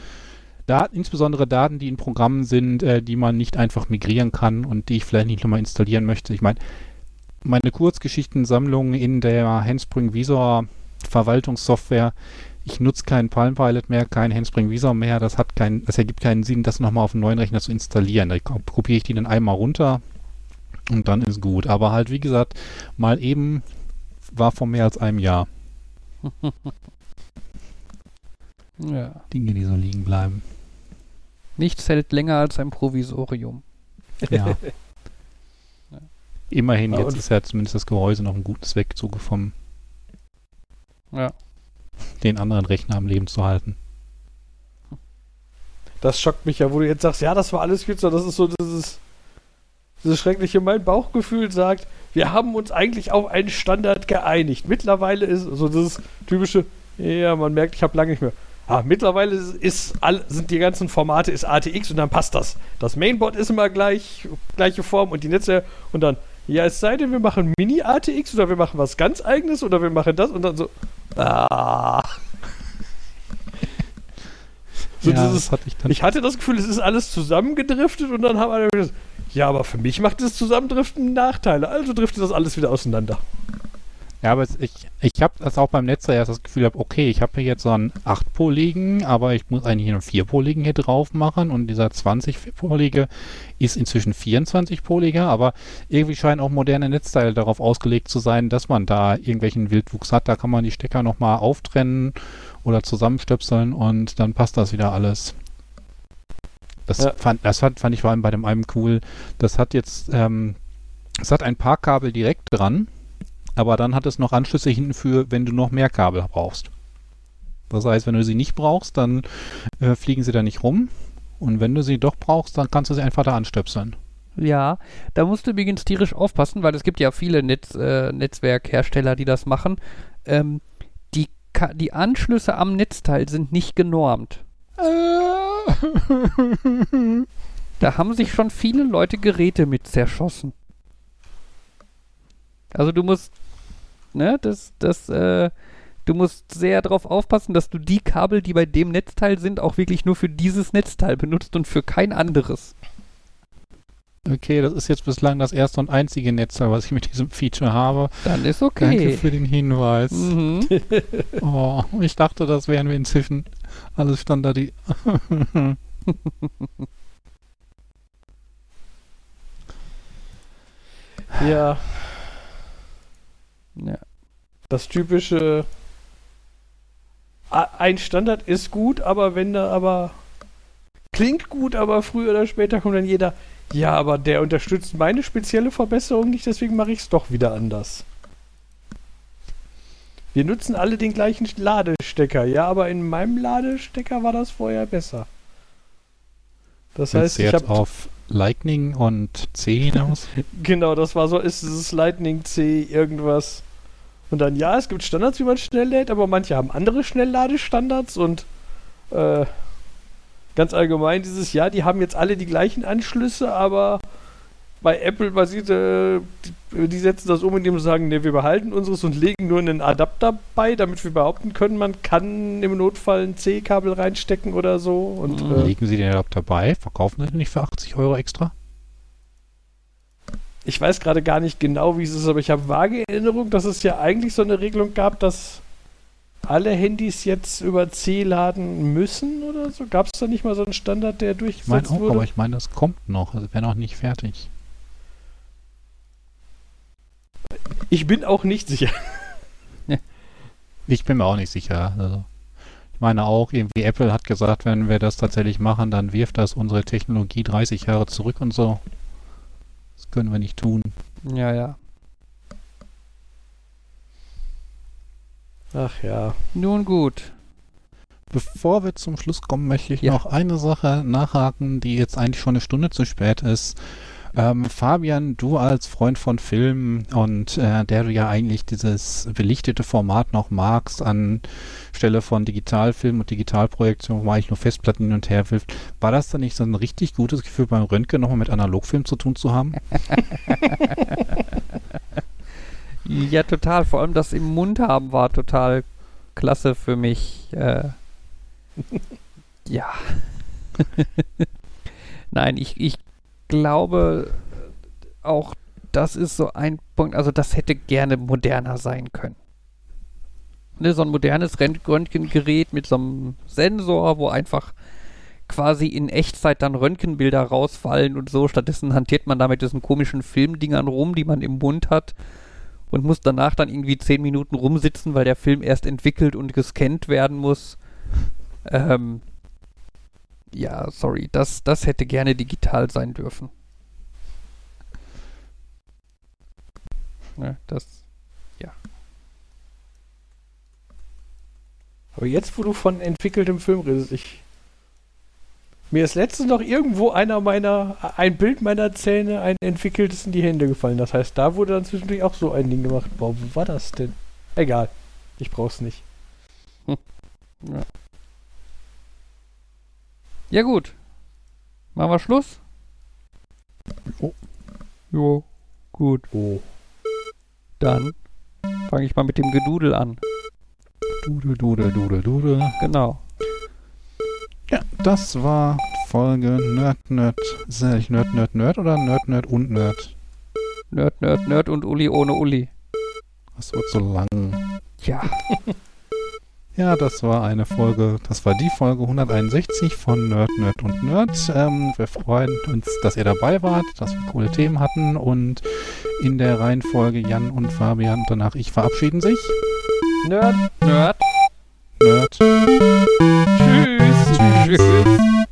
Daten, insbesondere Daten, die in Programmen sind, äh, die man nicht einfach migrieren kann und die ich vielleicht nicht nochmal installieren möchte. Ich meine, meine Kurzgeschichtensammlung in der Handspring Visor Verwaltungssoftware, ich nutze keinen Palm Pilot mehr, keinen Handspring Visor mehr, das hat keinen, das ergibt keinen Sinn, das nochmal auf einen neuen Rechner zu installieren. Da ko- kopiere ich die dann einmal runter und dann ist gut. Aber halt, wie gesagt, mal eben war vor mehr als einem Jahr Ja. Dinge, die so liegen bleiben. Nichts hält länger als ein Provisorium. Ja. Immerhin, Ja, jetzt ist ja zumindest das Gehäuse noch ein gutes Wegzug vom Ja. den anderen Rechner am Leben zu halten. Das schockt mich ja, wo du jetzt sagst, ja, das war alles gut, so, das ist so dieses, dieses schreckliche, mein Bauchgefühl sagt, wir haben uns eigentlich auf einen Standard geeinigt. Mittlerweile ist so dieses typische, ja, man merkt, ich habe lange nicht mehr. Ah, mittlerweile ist, ist all, sind die ganzen Formate ist ATX und dann passt das. Das Mainboard ist immer gleich, gleiche Form und die Netze und dann, ja, es sei denn, wir machen Mini-ATX oder wir machen was ganz eigenes oder wir machen das und dann so, ah. So ja, dieses, hatte ich ich hatte das Gefühl, es ist alles zusammengedriftet und dann haben alle gesagt, ja, aber für mich macht das Zusammendriften Nachteile, also driftet das alles wieder auseinander. Ja, aber ich, ich habe das auch beim Netzteil erst das Gefühl gehabt, okay, ich habe hier jetzt so einen 8-poligen, aber ich muss eigentlich einen 4-poligen hier drauf machen und dieser 20-polige ist inzwischen 24-poliger, aber irgendwie scheinen auch moderne Netzteile darauf ausgelegt zu sein, dass man da irgendwelchen Wildwuchs hat. Da kann man die Stecker nochmal auftrennen oder zusammenstöpseln und dann passt das wieder alles. Das, Ja. fand, das fand, fand ich vor allem bei dem einem cool. Das hat jetzt, ähm, es hat ein paar Kabel direkt dran, aber dann hat es noch Anschlüsse hinten für, wenn du noch mehr Kabel brauchst. Das heißt, wenn du sie nicht brauchst, dann äh, fliegen sie da nicht rum. Und wenn du sie doch brauchst, dann kannst du sie einfach da anstöpseln. Ja, da musst du übrigens tierisch aufpassen, weil es gibt ja viele Netz, äh, Netzwerkhersteller, die das machen. Ähm, die, die Anschlüsse am Netzteil sind nicht genormt. Da haben sich schon viele Leute Geräte mit zerschossen. Also du musst, ne, das, das, äh, du musst sehr darauf aufpassen, dass du die Kabel, die bei dem Netzteil sind, auch wirklich nur für dieses Netzteil benutzt und für kein anderes. Okay, das ist jetzt bislang das erste und einzige Netzteil, was ich mit diesem Feature habe. Dann ist Danke okay. für den Hinweis. Mhm. Oh, ich dachte, das wären wir inzwischen alles standardi. Ja, Ja. das typische ein Standard ist gut, aber wenn da aber klingt gut, aber früher oder später kommt dann jeder, ja, aber der unterstützt meine spezielle Verbesserung nicht, deswegen mache ich es doch wieder anders. Wir nutzen alle den gleichen Ladestecker, ja, aber in meinem Ladestecker war das vorher besser. Das Willst heißt, ich jetzt habe auf Lightning und C hinaus? Genau, das war so, ist dieses Lightning C irgendwas. Und dann, ja, es gibt Standards, wie man schnell lädt, aber manche haben andere Schnellladestandards und äh, ganz allgemein dieses, ja, die haben jetzt alle die gleichen Anschlüsse, aber bei Apple basiert, äh, die, die setzen das um, indem sie sagen, ne, wir behalten unseres und legen nur einen Adapter bei, damit wir behaupten können, man kann im Notfall ein C-Kabel reinstecken oder so. Und Mhm. äh, Legen Sie den Adapter bei, verkaufen Sie den nicht für 80 Euro extra? Ich weiß gerade gar nicht genau, wie es ist, aber ich habe vage Erinnerung, dass es ja eigentlich so eine Regelung gab, dass alle Handys jetzt über C laden müssen oder so? Gab es da nicht mal so einen Standard, der Ich meine durchgesetzt auch, wurde? aber ich meine, das kommt noch. Also wäre noch nicht fertig. ich bin auch nicht sicher. Ich bin mir auch nicht sicher. Also, ich meine auch, irgendwie Apple hat gesagt, wenn wir das tatsächlich machen, dann wirft das unsere Technologie 30 Jahre zurück und so. Das können wir nicht tun. Ja, ja. Ach ja. Nun gut. Bevor wir zum Schluss kommen, möchte ich Ja. noch eine Sache nachhaken, die jetzt eigentlich schon eine Stunde zu spät ist. Ähm, Fabian, du als Freund von Filmen und äh, der du ja eigentlich dieses belichtete Format noch magst, anstelle von Digitalfilm und Digitalprojektion, wo man eigentlich nur Festplatten hin und her wirft, war das dann nicht so ein richtig gutes Gefühl beim Röntgen nochmal mit Analogfilm zu tun zu haben? Ja, total. Vor allem das im Mund haben war total klasse für mich. Äh, ja. Nein, ich, ich glaube auch, das ist so ein Punkt, also das hätte gerne moderner sein können. Ne, so ein modernes Rönt- Röntgengerät mit so einem Sensor, wo einfach quasi in Echtzeit dann Röntgenbilder rausfallen und so. Stattdessen hantiert man da mit diesen komischen Filmdingern rum, die man im Mund hat und muss danach dann irgendwie zehn Minuten rumsitzen, weil der Film erst entwickelt und gescannt werden muss. Ähm, ja, sorry, das, das hätte gerne digital sein dürfen. Ne, das, Aber jetzt, wo du von entwickeltem Film redest, ich. Mir ist letztens noch irgendwo einer meiner, ein Bild meiner Zähne, ein entwickeltes in die Hände gefallen. Das heißt, da wurde dann zwischendurch auch so ein Ding gemacht. Boah, wo war das denn? Egal. Ich brauch's nicht. ja gut. Machen wir Schluss? Jo. Jo, gut. Oh. Dann fange ich mal mit dem Gedudel an. Dudel, dudel, dudel, dudel. Genau. Ja, das war Folge Nerd, Nerd, ist das eigentlich Nerd, Nerd, Nerd oder Nerd, Nerd und Nerd? Nerd, Nerd, Nerd und Uli ohne Uli. Das wird so lang. Ja. Ja, das war eine Folge, das war die Folge 161 von Nerd, Nerd und Nerd. Ähm, wir freuen uns, dass ihr dabei wart, dass wir coole Themen hatten und in der Reihenfolge Jan und Fabian und danach ich verabschieden sich. Nerd. Nerd. Nerd. Tschüss. Tschüss.